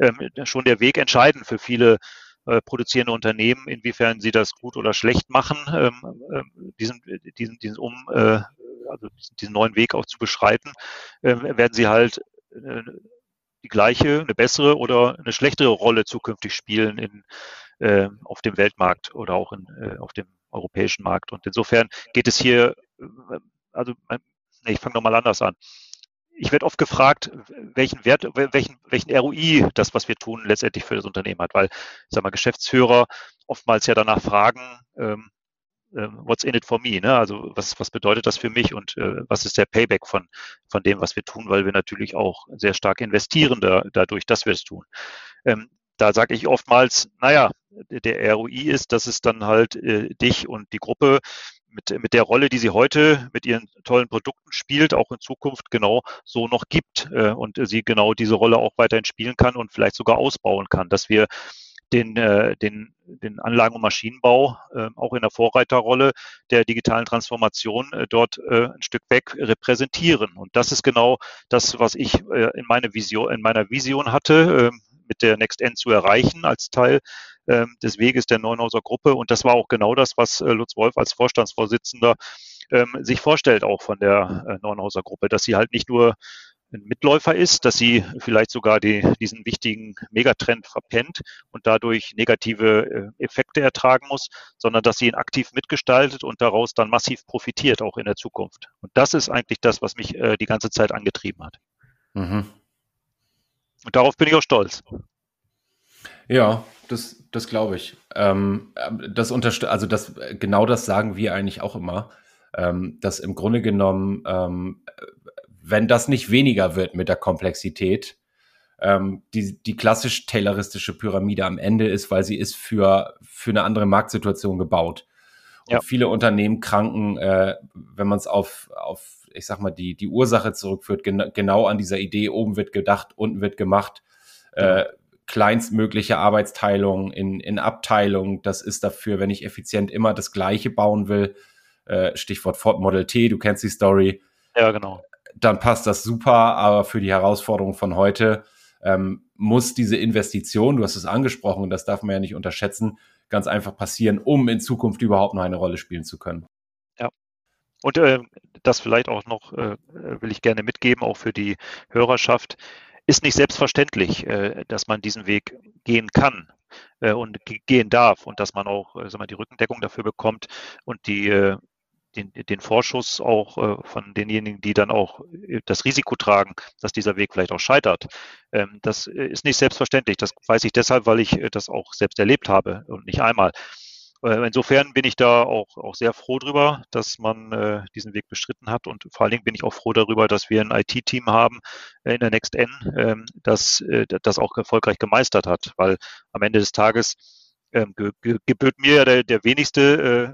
ähm, schon der Weg entscheiden für viele äh, produzierende Unternehmen, inwiefern sie das gut oder schlecht machen, ähm, äh, diesen, diesen, diesen, um, also diesen neuen Weg auch zu beschreiten, ähm, werden sie halt die gleiche, eine bessere oder eine schlechtere Rolle zukünftig spielen in äh, auf dem Weltmarkt oder auch in, äh, auf dem europäischen Markt. Und insofern geht es hier, äh, also nee, ich fange nochmal anders an. Ich werde oft gefragt, welchen Wert, welchen, welchen ROI das, was wir tun, letztendlich für das Unternehmen hat, weil, ich sag mal, Geschäftsführer oftmals ja danach fragen, ähm, what's in it for me, ne? Also was, was bedeutet das für mich und äh, was ist der Payback von, von dem, was wir tun, weil wir natürlich auch sehr stark investieren da, dadurch, dass wir es tun. Ähm, da sage ich oftmals, naja, der ROI ist, dass es dann halt äh, dich und die Gruppe mit, mit der Rolle, die sie heute mit ihren tollen Produkten spielt, auch in Zukunft genau so noch gibt äh, und sie genau diese Rolle auch weiterhin spielen kann und vielleicht sogar ausbauen kann, dass wir den, äh, den, den Anlagen- und Maschinenbau äh, auch in der Vorreiterrolle der digitalen Transformation äh, dort äh, ein Stück weg repräsentieren. Und das ist genau das, was ich äh, in, meine Vision, in meiner Vision hatte, äh, mit der NextN zu erreichen als Teil ähm, des Weges der Neunhauser Gruppe. Und das war auch genau das, was äh, Lutz Wolf als Vorstandsvorsitzender ähm, sich vorstellt, auch von der Neunhauser Gruppe, dass sie halt nicht nur ein Mitläufer ist, dass sie vielleicht sogar die, diesen wichtigen Megatrend verpennt und dadurch negative äh, Effekte ertragen muss, sondern dass sie ihn aktiv mitgestaltet und daraus dann massiv profitiert, auch in der Zukunft. Und das ist eigentlich das, was mich äh, die ganze Zeit angetrieben hat. Mhm. Und darauf bin ich auch stolz. Ja, das, das glaube ich. Ähm, das also das, genau das sagen wir eigentlich auch immer, ähm, dass im Grunde genommen, ähm, wenn das nicht weniger wird mit der Komplexität, ähm, die, die klassisch tayloristische Pyramide am Ende ist, weil sie ist für, für eine andere Marktsituation gebaut. Und ja. viele Unternehmen kranken, äh, wenn man es auf, auf ich sag mal, die, die Ursache zurückführt, gen genau an dieser Idee, oben wird gedacht, unten wird gemacht, äh, kleinstmögliche Arbeitsteilung in, in Abteilungen, das ist dafür, wenn ich effizient immer das Gleiche bauen will, äh, Stichwort Ford Model T, du kennst die Story. Ja, genau. Dann passt das super, aber für die Herausforderung von heute ähm, muss diese Investition, du hast es angesprochen, und das darf man ja nicht unterschätzen, ganz einfach passieren, um in Zukunft überhaupt noch eine Rolle spielen zu können. Ja. Und äh, das vielleicht auch noch, äh, will ich gerne mitgeben, auch für die Hörerschaft, ist nicht selbstverständlich, äh, dass man diesen Weg gehen kann äh, und gehen darf und dass man auch äh, sagen wir, die Rückendeckung dafür bekommt und die, äh, den, den Vorschuss auch äh, von denjenigen, die dann auch äh, das Risiko tragen, dass dieser Weg vielleicht auch scheitert. Ähm, das äh, ist nicht selbstverständlich. Das weiß ich deshalb, weil ich das auch selbst erlebt habe und nicht einmal. Insofern bin ich da auch, auch sehr froh drüber, dass man äh, diesen Weg beschritten hat und vor allen Dingen bin ich auch froh darüber, dass wir ein IT-Team haben äh, in der Next N, äh, das das auch erfolgreich gemeistert hat, weil am Ende des Tages ähm, ge ge gebührt mir ja der, der wenigste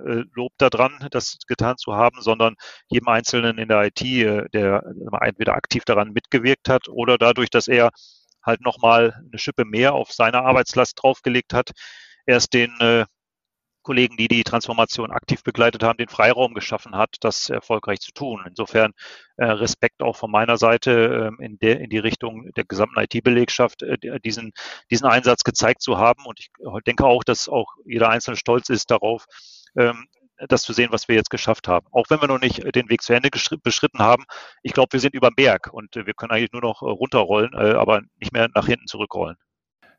äh, äh, Lob daran, das getan zu haben, sondern jedem Einzelnen in der IT, äh, der entweder aktiv daran mitgewirkt hat oder dadurch, dass er halt nochmal eine Schippe mehr auf seine Arbeitslast draufgelegt hat, erst den äh, Kollegen, die die Transformation aktiv begleitet haben, den Freiraum geschaffen hat, das erfolgreich zu tun. Insofern äh, Respekt auch von meiner Seite äh, in, der, in die Richtung der gesamten IT-Belegschaft, äh, diesen, diesen Einsatz gezeigt zu haben. Und ich denke auch, dass auch jeder Einzelne stolz ist darauf, ähm, das zu sehen, was wir jetzt geschafft haben. Auch wenn wir noch nicht den Weg zu Ende beschritten haben. Ich glaube, wir sind über Berg und wir können eigentlich nur noch äh, runterrollen, äh, aber nicht mehr nach hinten zurückrollen.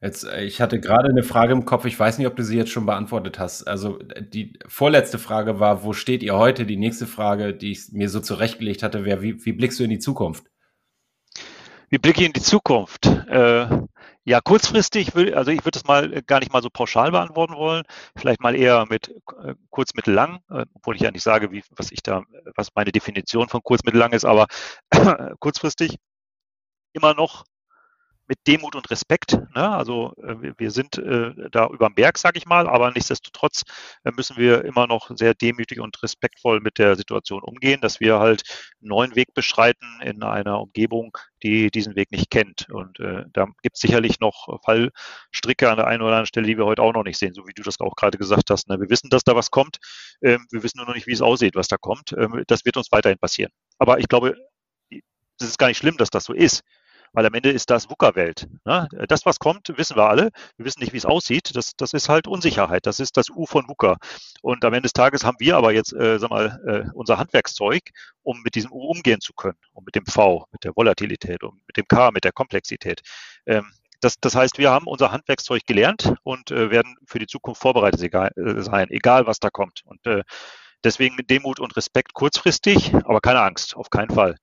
Jetzt, äh, ich hatte gerade eine Frage im Kopf, ich weiß nicht, ob du sie jetzt schon beantwortet hast. Also die vorletzte Frage war, wo steht ihr heute? Die nächste Frage, die ich mir so zurechtgelegt hatte, wäre, wie, wie blickst du in die Zukunft? Wie blicke ich in die Zukunft? Äh, ja, kurzfristig will, also ich würde das mal gar nicht mal so pauschal beantworten wollen, vielleicht mal eher mit äh, kurz, mittel, lang, äh, obwohl ich ja nicht sage, wie, was ich da, was meine Definition von kurz, mittel, lang ist, aber kurzfristig immer noch mit Demut und Respekt. Ne? Also äh, wir sind äh, da über dem Berg, sage ich mal, aber nichtsdestotrotz äh, müssen wir immer noch sehr demütig und respektvoll mit der Situation umgehen, dass wir halt einen neuen Weg beschreiten in einer Umgebung, die diesen Weg nicht kennt. Und äh, da gibt es sicherlich noch Fallstricke an der einen oder anderen Stelle, die wir heute auch noch nicht sehen, so wie du das auch gerade gesagt hast. Ne? Wir wissen, dass da was kommt. Ähm, wir wissen nur noch nicht, wie es aussieht, was da kommt. Ähm, das wird uns weiterhin passieren. Aber ich glaube, es ist gar nicht schlimm, dass das so ist weil am Ende ist das VUCA-Welt. Ne? Das, was kommt, wissen wir alle. Wir wissen nicht, wie es aussieht. Das, das ist halt Unsicherheit. Das ist das U von VUCA. Und am Ende des Tages haben wir aber jetzt, äh, sag mal, äh, unser Handwerkszeug, um mit diesem U umgehen zu können. Und mit dem V, mit der Volatilität und mit dem K, mit der Komplexität. Ähm, das, das heißt, wir haben unser Handwerkszeug gelernt und äh, werden für die Zukunft vorbereitet egal, äh, sein, egal was da kommt. Und äh, deswegen Demut und Respekt kurzfristig, aber keine Angst, auf keinen Fall.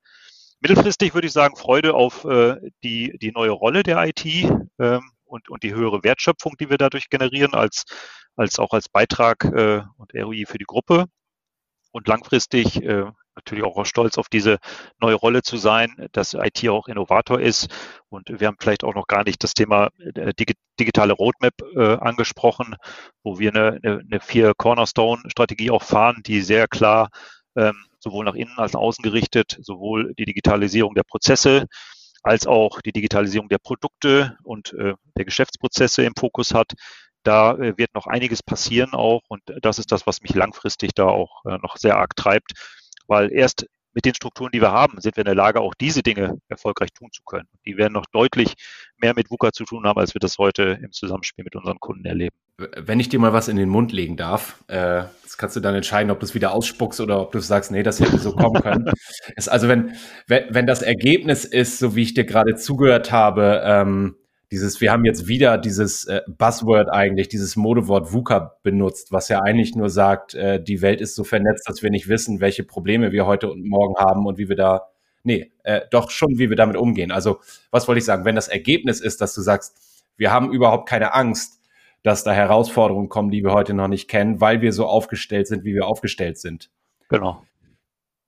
Mittelfristig würde ich sagen, Freude auf äh, die, die neue Rolle der IT ähm, und, und die höhere Wertschöpfung, die wir dadurch generieren, als, als auch als Beitrag äh, und ROI für die Gruppe. Und langfristig äh, natürlich auch stolz auf diese neue Rolle zu sein, dass IT auch Innovator ist. Und wir haben vielleicht auch noch gar nicht das Thema äh, digitale Roadmap äh, angesprochen, wo wir eine, eine, eine vier Cornerstone-Strategie auch fahren, die sehr klar ähm, sowohl nach innen als außen gerichtet, sowohl die Digitalisierung der Prozesse als auch die Digitalisierung der Produkte und äh, der Geschäftsprozesse im Fokus hat. Da äh, wird noch einiges passieren auch und das ist das, was mich langfristig da auch äh, noch sehr arg treibt, weil erst mit den Strukturen, die wir haben, sind wir in der Lage, auch diese Dinge erfolgreich tun zu können. Die werden noch deutlich mehr mit VUCA zu tun haben, als wir das heute im Zusammenspiel mit unseren Kunden erleben. Wenn ich dir mal was in den Mund legen darf, äh, jetzt kannst du dann entscheiden, ob du es wieder ausspuckst oder ob du sagst, nee, das hätte so kommen können. ist also wenn, wenn, wenn das Ergebnis ist, so wie ich dir gerade zugehört habe, ähm, dieses, wir haben jetzt wieder dieses äh, Buzzword eigentlich, dieses Modewort VUCA benutzt, was ja eigentlich nur sagt, äh, die Welt ist so vernetzt, dass wir nicht wissen, welche Probleme wir heute und morgen haben und wie wir da, nee, äh, doch schon, wie wir damit umgehen. Also, was wollte ich sagen? Wenn das Ergebnis ist, dass du sagst, wir haben überhaupt keine Angst, dass da Herausforderungen kommen, die wir heute noch nicht kennen, weil wir so aufgestellt sind, wie wir aufgestellt sind. Genau.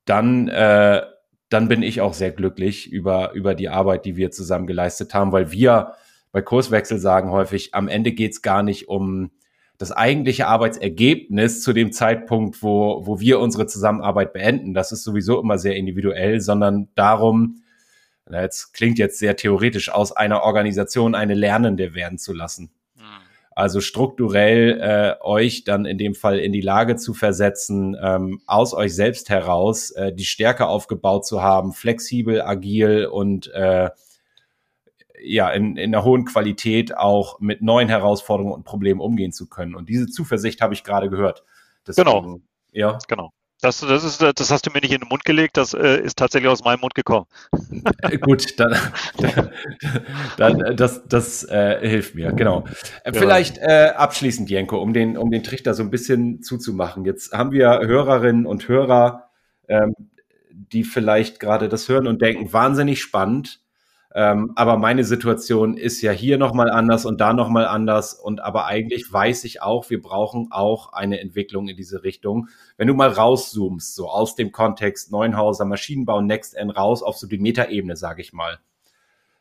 Dann, äh, dann bin ich auch sehr glücklich über, über die Arbeit, die wir zusammen geleistet haben, weil wir bei Kurswechsel sagen häufig, am Ende geht es gar nicht um das eigentliche Arbeitsergebnis zu dem Zeitpunkt, wo, wo wir unsere Zusammenarbeit beenden. Das ist sowieso immer sehr individuell, sondern darum, jetzt klingt jetzt sehr theoretisch, aus einer Organisation eine Lernende werden zu lassen. Hm. Also strukturell äh, euch dann in dem Fall in die Lage zu versetzen, ähm, aus euch selbst heraus äh, die Stärke aufgebaut zu haben, flexibel, agil und äh, ja in, in einer hohen Qualität auch mit neuen Herausforderungen und Problemen umgehen zu können. Und diese Zuversicht habe ich gerade gehört. Deswegen, genau. Ja. Genau. Das, das, ist, das hast du mir nicht in den Mund gelegt, das äh, ist tatsächlich aus meinem Mund gekommen. Äh, gut, dann, dann, das, das äh, hilft mir, genau. Äh, ja. Vielleicht äh, abschließend, Jenko, um den, um den Trichter so ein bisschen zuzumachen. Jetzt haben wir Hörerinnen und Hörer, ähm, die vielleicht gerade das hören und denken, wahnsinnig spannend. Ähm, aber meine Situation ist ja hier nochmal anders und da nochmal anders. Und aber eigentlich weiß ich auch, wir brauchen auch eine Entwicklung in diese Richtung. Wenn du mal rauszoomst, so aus dem Kontext Neuenhauser Maschinenbau, Next N raus auf so die Metaebene, sage ich mal.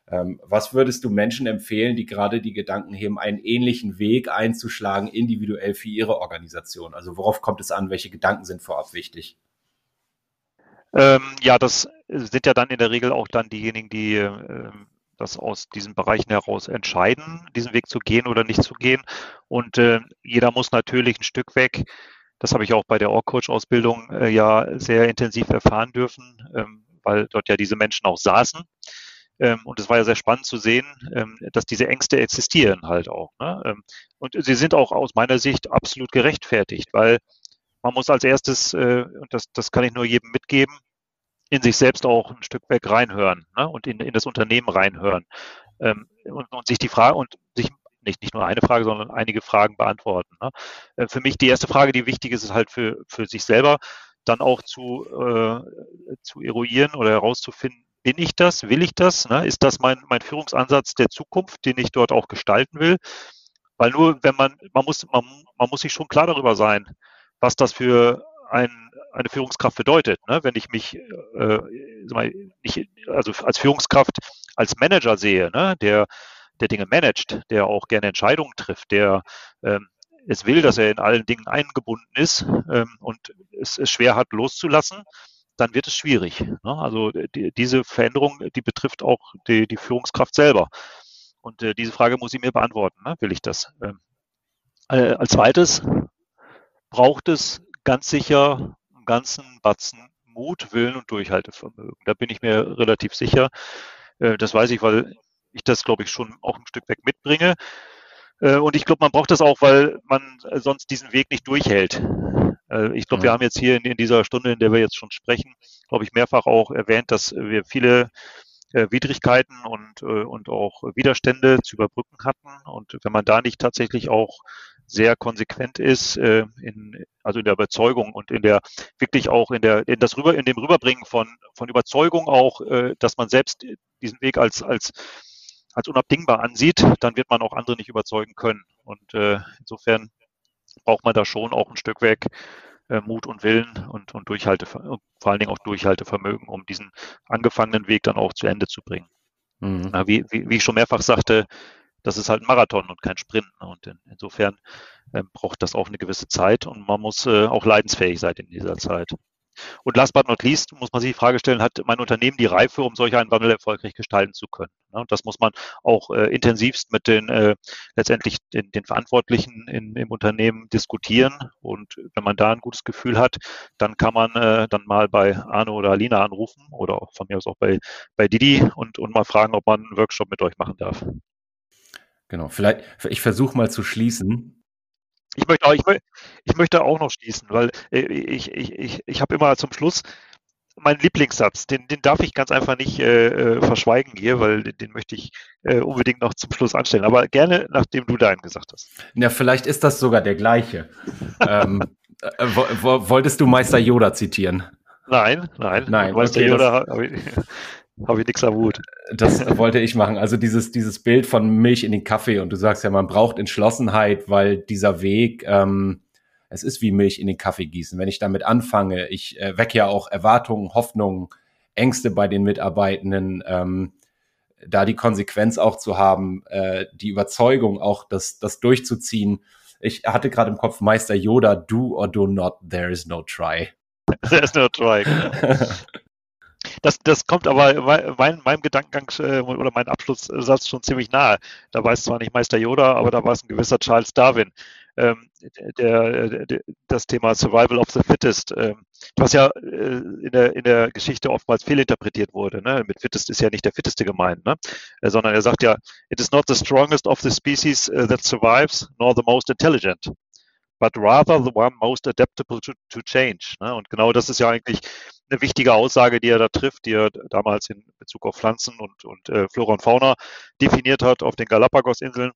Ähm, was würdest du Menschen empfehlen, die gerade die Gedanken heben, einen ähnlichen Weg einzuschlagen, individuell für ihre Organisation? Also worauf kommt es an? Welche Gedanken sind vorab wichtig? Ähm, ja, das sind ja dann in der Regel auch dann diejenigen, die äh, das aus diesen Bereichen heraus entscheiden, diesen Weg zu gehen oder nicht zu gehen. Und äh, jeder muss natürlich ein Stück weg, das habe ich auch bei der Org-Coach-Ausbildung äh, ja sehr intensiv erfahren dürfen, ähm, weil dort ja diese Menschen auch saßen. Ähm, und es war ja sehr spannend zu sehen, ähm, dass diese Ängste existieren halt auch. Ne? Ähm, und sie sind auch aus meiner Sicht absolut gerechtfertigt, weil man muss als erstes, äh, und das, das kann ich nur jedem mitgeben, in sich selbst auch ein Stück weg reinhören ne? und in, in das Unternehmen reinhören ähm, und, und sich die Frage und sich nicht, nicht nur eine Frage, sondern einige Fragen beantworten. Ne? Äh, für mich die erste Frage, die wichtig ist, ist halt für, für sich selber dann auch zu, äh, zu eruieren oder herauszufinden, bin ich das, will ich das, ne? ist das mein, mein Führungsansatz der Zukunft, den ich dort auch gestalten will? Weil nur wenn man, man muss, man, man muss sich schon klar darüber sein, was das für ein, eine Führungskraft bedeutet. Ne? Wenn ich mich äh, nicht, also als Führungskraft als Manager sehe, ne? der, der Dinge managt, der auch gerne Entscheidungen trifft, der ähm, es will, dass er in allen Dingen eingebunden ist ähm, und es, es schwer hat loszulassen, dann wird es schwierig. Ne? Also die, diese Veränderung, die betrifft auch die, die Führungskraft selber. Und äh, diese Frage muss ich mir beantworten. Ne? Will ich das? Ähm, äh, als zweites, braucht es ganz sicher einen ganzen Batzen Mut, Willen und Durchhaltevermögen. Da bin ich mir relativ sicher. Äh, das weiß ich, weil ich das, glaube ich, schon auch ein Stück weg mitbringe. Äh, und ich glaube, man braucht das auch, weil man sonst diesen Weg nicht durchhält. Äh, ich glaube, wir haben jetzt hier in, in, dieser Stunde, in der wir jetzt schon sprechen, glaube ich, mehrfach auch erwähnt, dass wir viele Widrigkeiten und, und auch Widerstände zu überbrücken hatten. Und wenn man da nicht tatsächlich auch sehr konsequent ist, äh, in, also in der Überzeugung und in der wirklich auch in der in das rüber in dem Rüberbringen von von Überzeugung auch, äh, dass man selbst diesen Weg als als als unabdingbar ansieht, dann wird man auch andere nicht überzeugen können. Und äh, insofern braucht man da schon auch ein Stück weg äh, Mut und Willen und, und Durchhalte, vor allen Dingen auch Durchhaltevermögen, um diesen angefangenen Weg dann auch zu Ende zu bringen. Mhm. Na, wie, wie, wie ich schon mehrfach sagte, das ist halt ein Marathon und kein Sprint. Ne? Und in, insofern äh, braucht das auch eine gewisse Zeit und man muss äh, auch leidensfähig sein in dieser Zeit. Und last but not least muss man sich die Frage stellen, hat mein Unternehmen die Reife, um solch einen Wandel erfolgreich gestalten zu können? Ne? Und das muss man auch äh, intensivst mit den äh, letztendlich den, den Verantwortlichen in, im Unternehmen diskutieren. Und wenn man da ein gutes Gefühl hat, dann kann man äh, dann mal bei Arno oder Alina anrufen oder auch von mir aus auch bei, bei Didi und, und mal fragen, ob man einen Workshop mit euch machen darf. Genau, vielleicht, ich versuche mal zu schließen. Ich möchte, auch, ich, ich möchte auch noch schließen, weil äh, ich, ich, ich, ich habe immer zum Schluss meinen Lieblingssatz, den, den darf ich ganz einfach nicht äh, äh verschweigen hier, weil den, den möchte ich äh, unbedingt noch zum Schluss anstellen. Aber gerne, nachdem du deinen gesagt hast. Ja, vielleicht ist das sogar der gleiche. ähm, äh, wolltest du Meister Yoda zitieren? Nein, nein. Nein, Meister okay, Yoda habe ich nichts am Hut. Das wollte ich machen. Also dieses, dieses Bild von Milch in den Kaffee und du sagst ja, man braucht Entschlossenheit, weil dieser Weg, ähm, es ist wie Milch in den Kaffee gießen. Wenn ich damit anfange, ich äh, wecke ja auch Erwartungen, Hoffnungen, Ängste bei den Mitarbeitenden, ähm, da die Konsequenz auch zu haben, äh, die Überzeugung auch, das, das durchzuziehen. Ich hatte gerade im Kopf Meister Yoda, do or do not, there is no try. There is no try. Das, das kommt aber mein, meinem Gedankengang äh, oder mein Abschlusssatz schon ziemlich nahe. Da war es zwar nicht Meister Yoda, aber da war es ein gewisser Charles Darwin. ähm, der, der, das Thema Survival of the Fittest, ähm, was ja äh, in, der, in der Geschichte oftmals fehlinterpretiert wurde. Ne? Mit Fittest ist ja nicht der Fitteste gemeint, ne? Äh, sondern er sagt ja, it is not the strongest of the species uh, that survives, nor the most intelligent but rather the one most adaptable to, to change. Ne? Und genau das ist ja eigentlich eine wichtige Aussage, die er da trifft, die er damals in Bezug auf Pflanzen und, und äh, Flora und Fauna definiert hat auf den Galapagos-Inseln.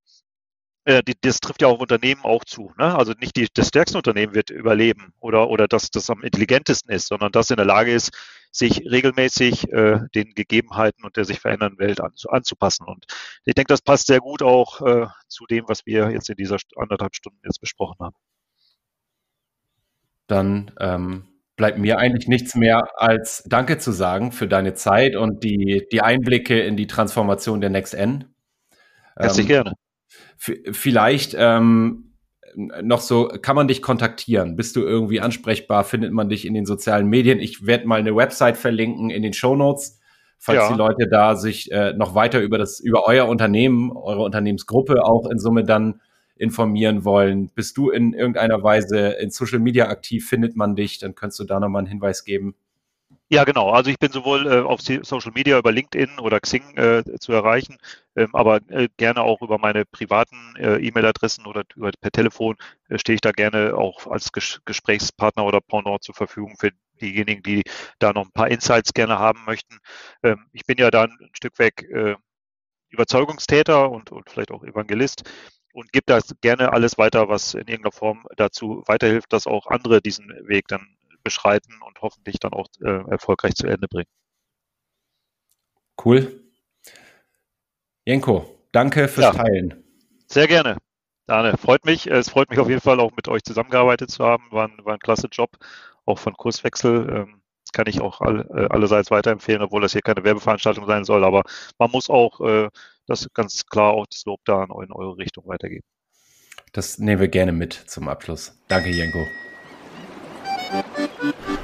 Äh, das trifft ja auch Unternehmen auch zu. Ne? Also nicht die, das stärkste Unternehmen wird überleben oder, oder das, das am intelligentesten ist, sondern das in der Lage ist, sich regelmäßig äh, den Gegebenheiten und der sich verändernden Welt an, anzupassen. Und ich denke, das passt sehr gut auch äh, zu dem, was wir jetzt in dieser anderthalb Stunden jetzt besprochen haben. Dann ähm, bleibt mir eigentlich nichts mehr als Danke zu sagen für deine Zeit und die, die Einblicke in die Transformation der Next N. Herzlich ähm, gerne. Vielleicht ähm, noch so, kann man dich kontaktieren? Bist du irgendwie ansprechbar? Findet man dich in den sozialen Medien? Ich werde mal eine Website verlinken in den Show Notes, falls ja. die Leute da sich äh, noch weiter über das, über euer Unternehmen, eure Unternehmensgruppe auch in Summe dann informieren wollen. Bist du in irgendeiner Weise in Social Media aktiv? Findet man dich? Dann könntest du da nochmal einen Hinweis geben. Ja, genau. Also ich bin sowohl äh, auf Social Media über LinkedIn oder Xing äh, zu erreichen, ähm, aber äh, gerne auch über meine privaten äh, E-Mail-Adressen oder über, per Telefon äh, stehe ich da gerne auch als Ges Gesprächspartner oder Pendant zur Verfügung für diejenigen, die da noch ein paar Insights gerne haben möchten. Ähm, ich bin ja da ein Stück weg äh, Überzeugungstäter und, und vielleicht auch Evangelist und gebe da gerne alles weiter, was in irgendeiner Form dazu weiterhilft, dass auch andere diesen Weg dann beschreiten und hoffentlich dann auch äh, erfolgreich zu Ende bringen. Cool. Jenko, danke fürs ja, Teilen. Sehr gerne. Dane, freut mich. Es freut mich auf jeden Fall auch mit euch zusammengearbeitet zu haben. War ein, war ein klasse Job, auch von Kurswechsel. Ähm, kann ich auch all, äh, allerseits weiterempfehlen, obwohl das hier keine Werbeveranstaltung sein soll. Aber man muss auch äh, das ganz klar auch das Lob da in eure Richtung weitergeben. Das nehmen wir gerne mit zum Abschluss. Danke, Jenko.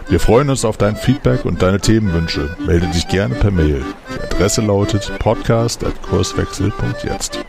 Wir freuen uns auf dein Feedback und deine Themenwünsche. Melde dich gerne per Mail. Die Adresse lautet podcast.kurswechsel.jetzt.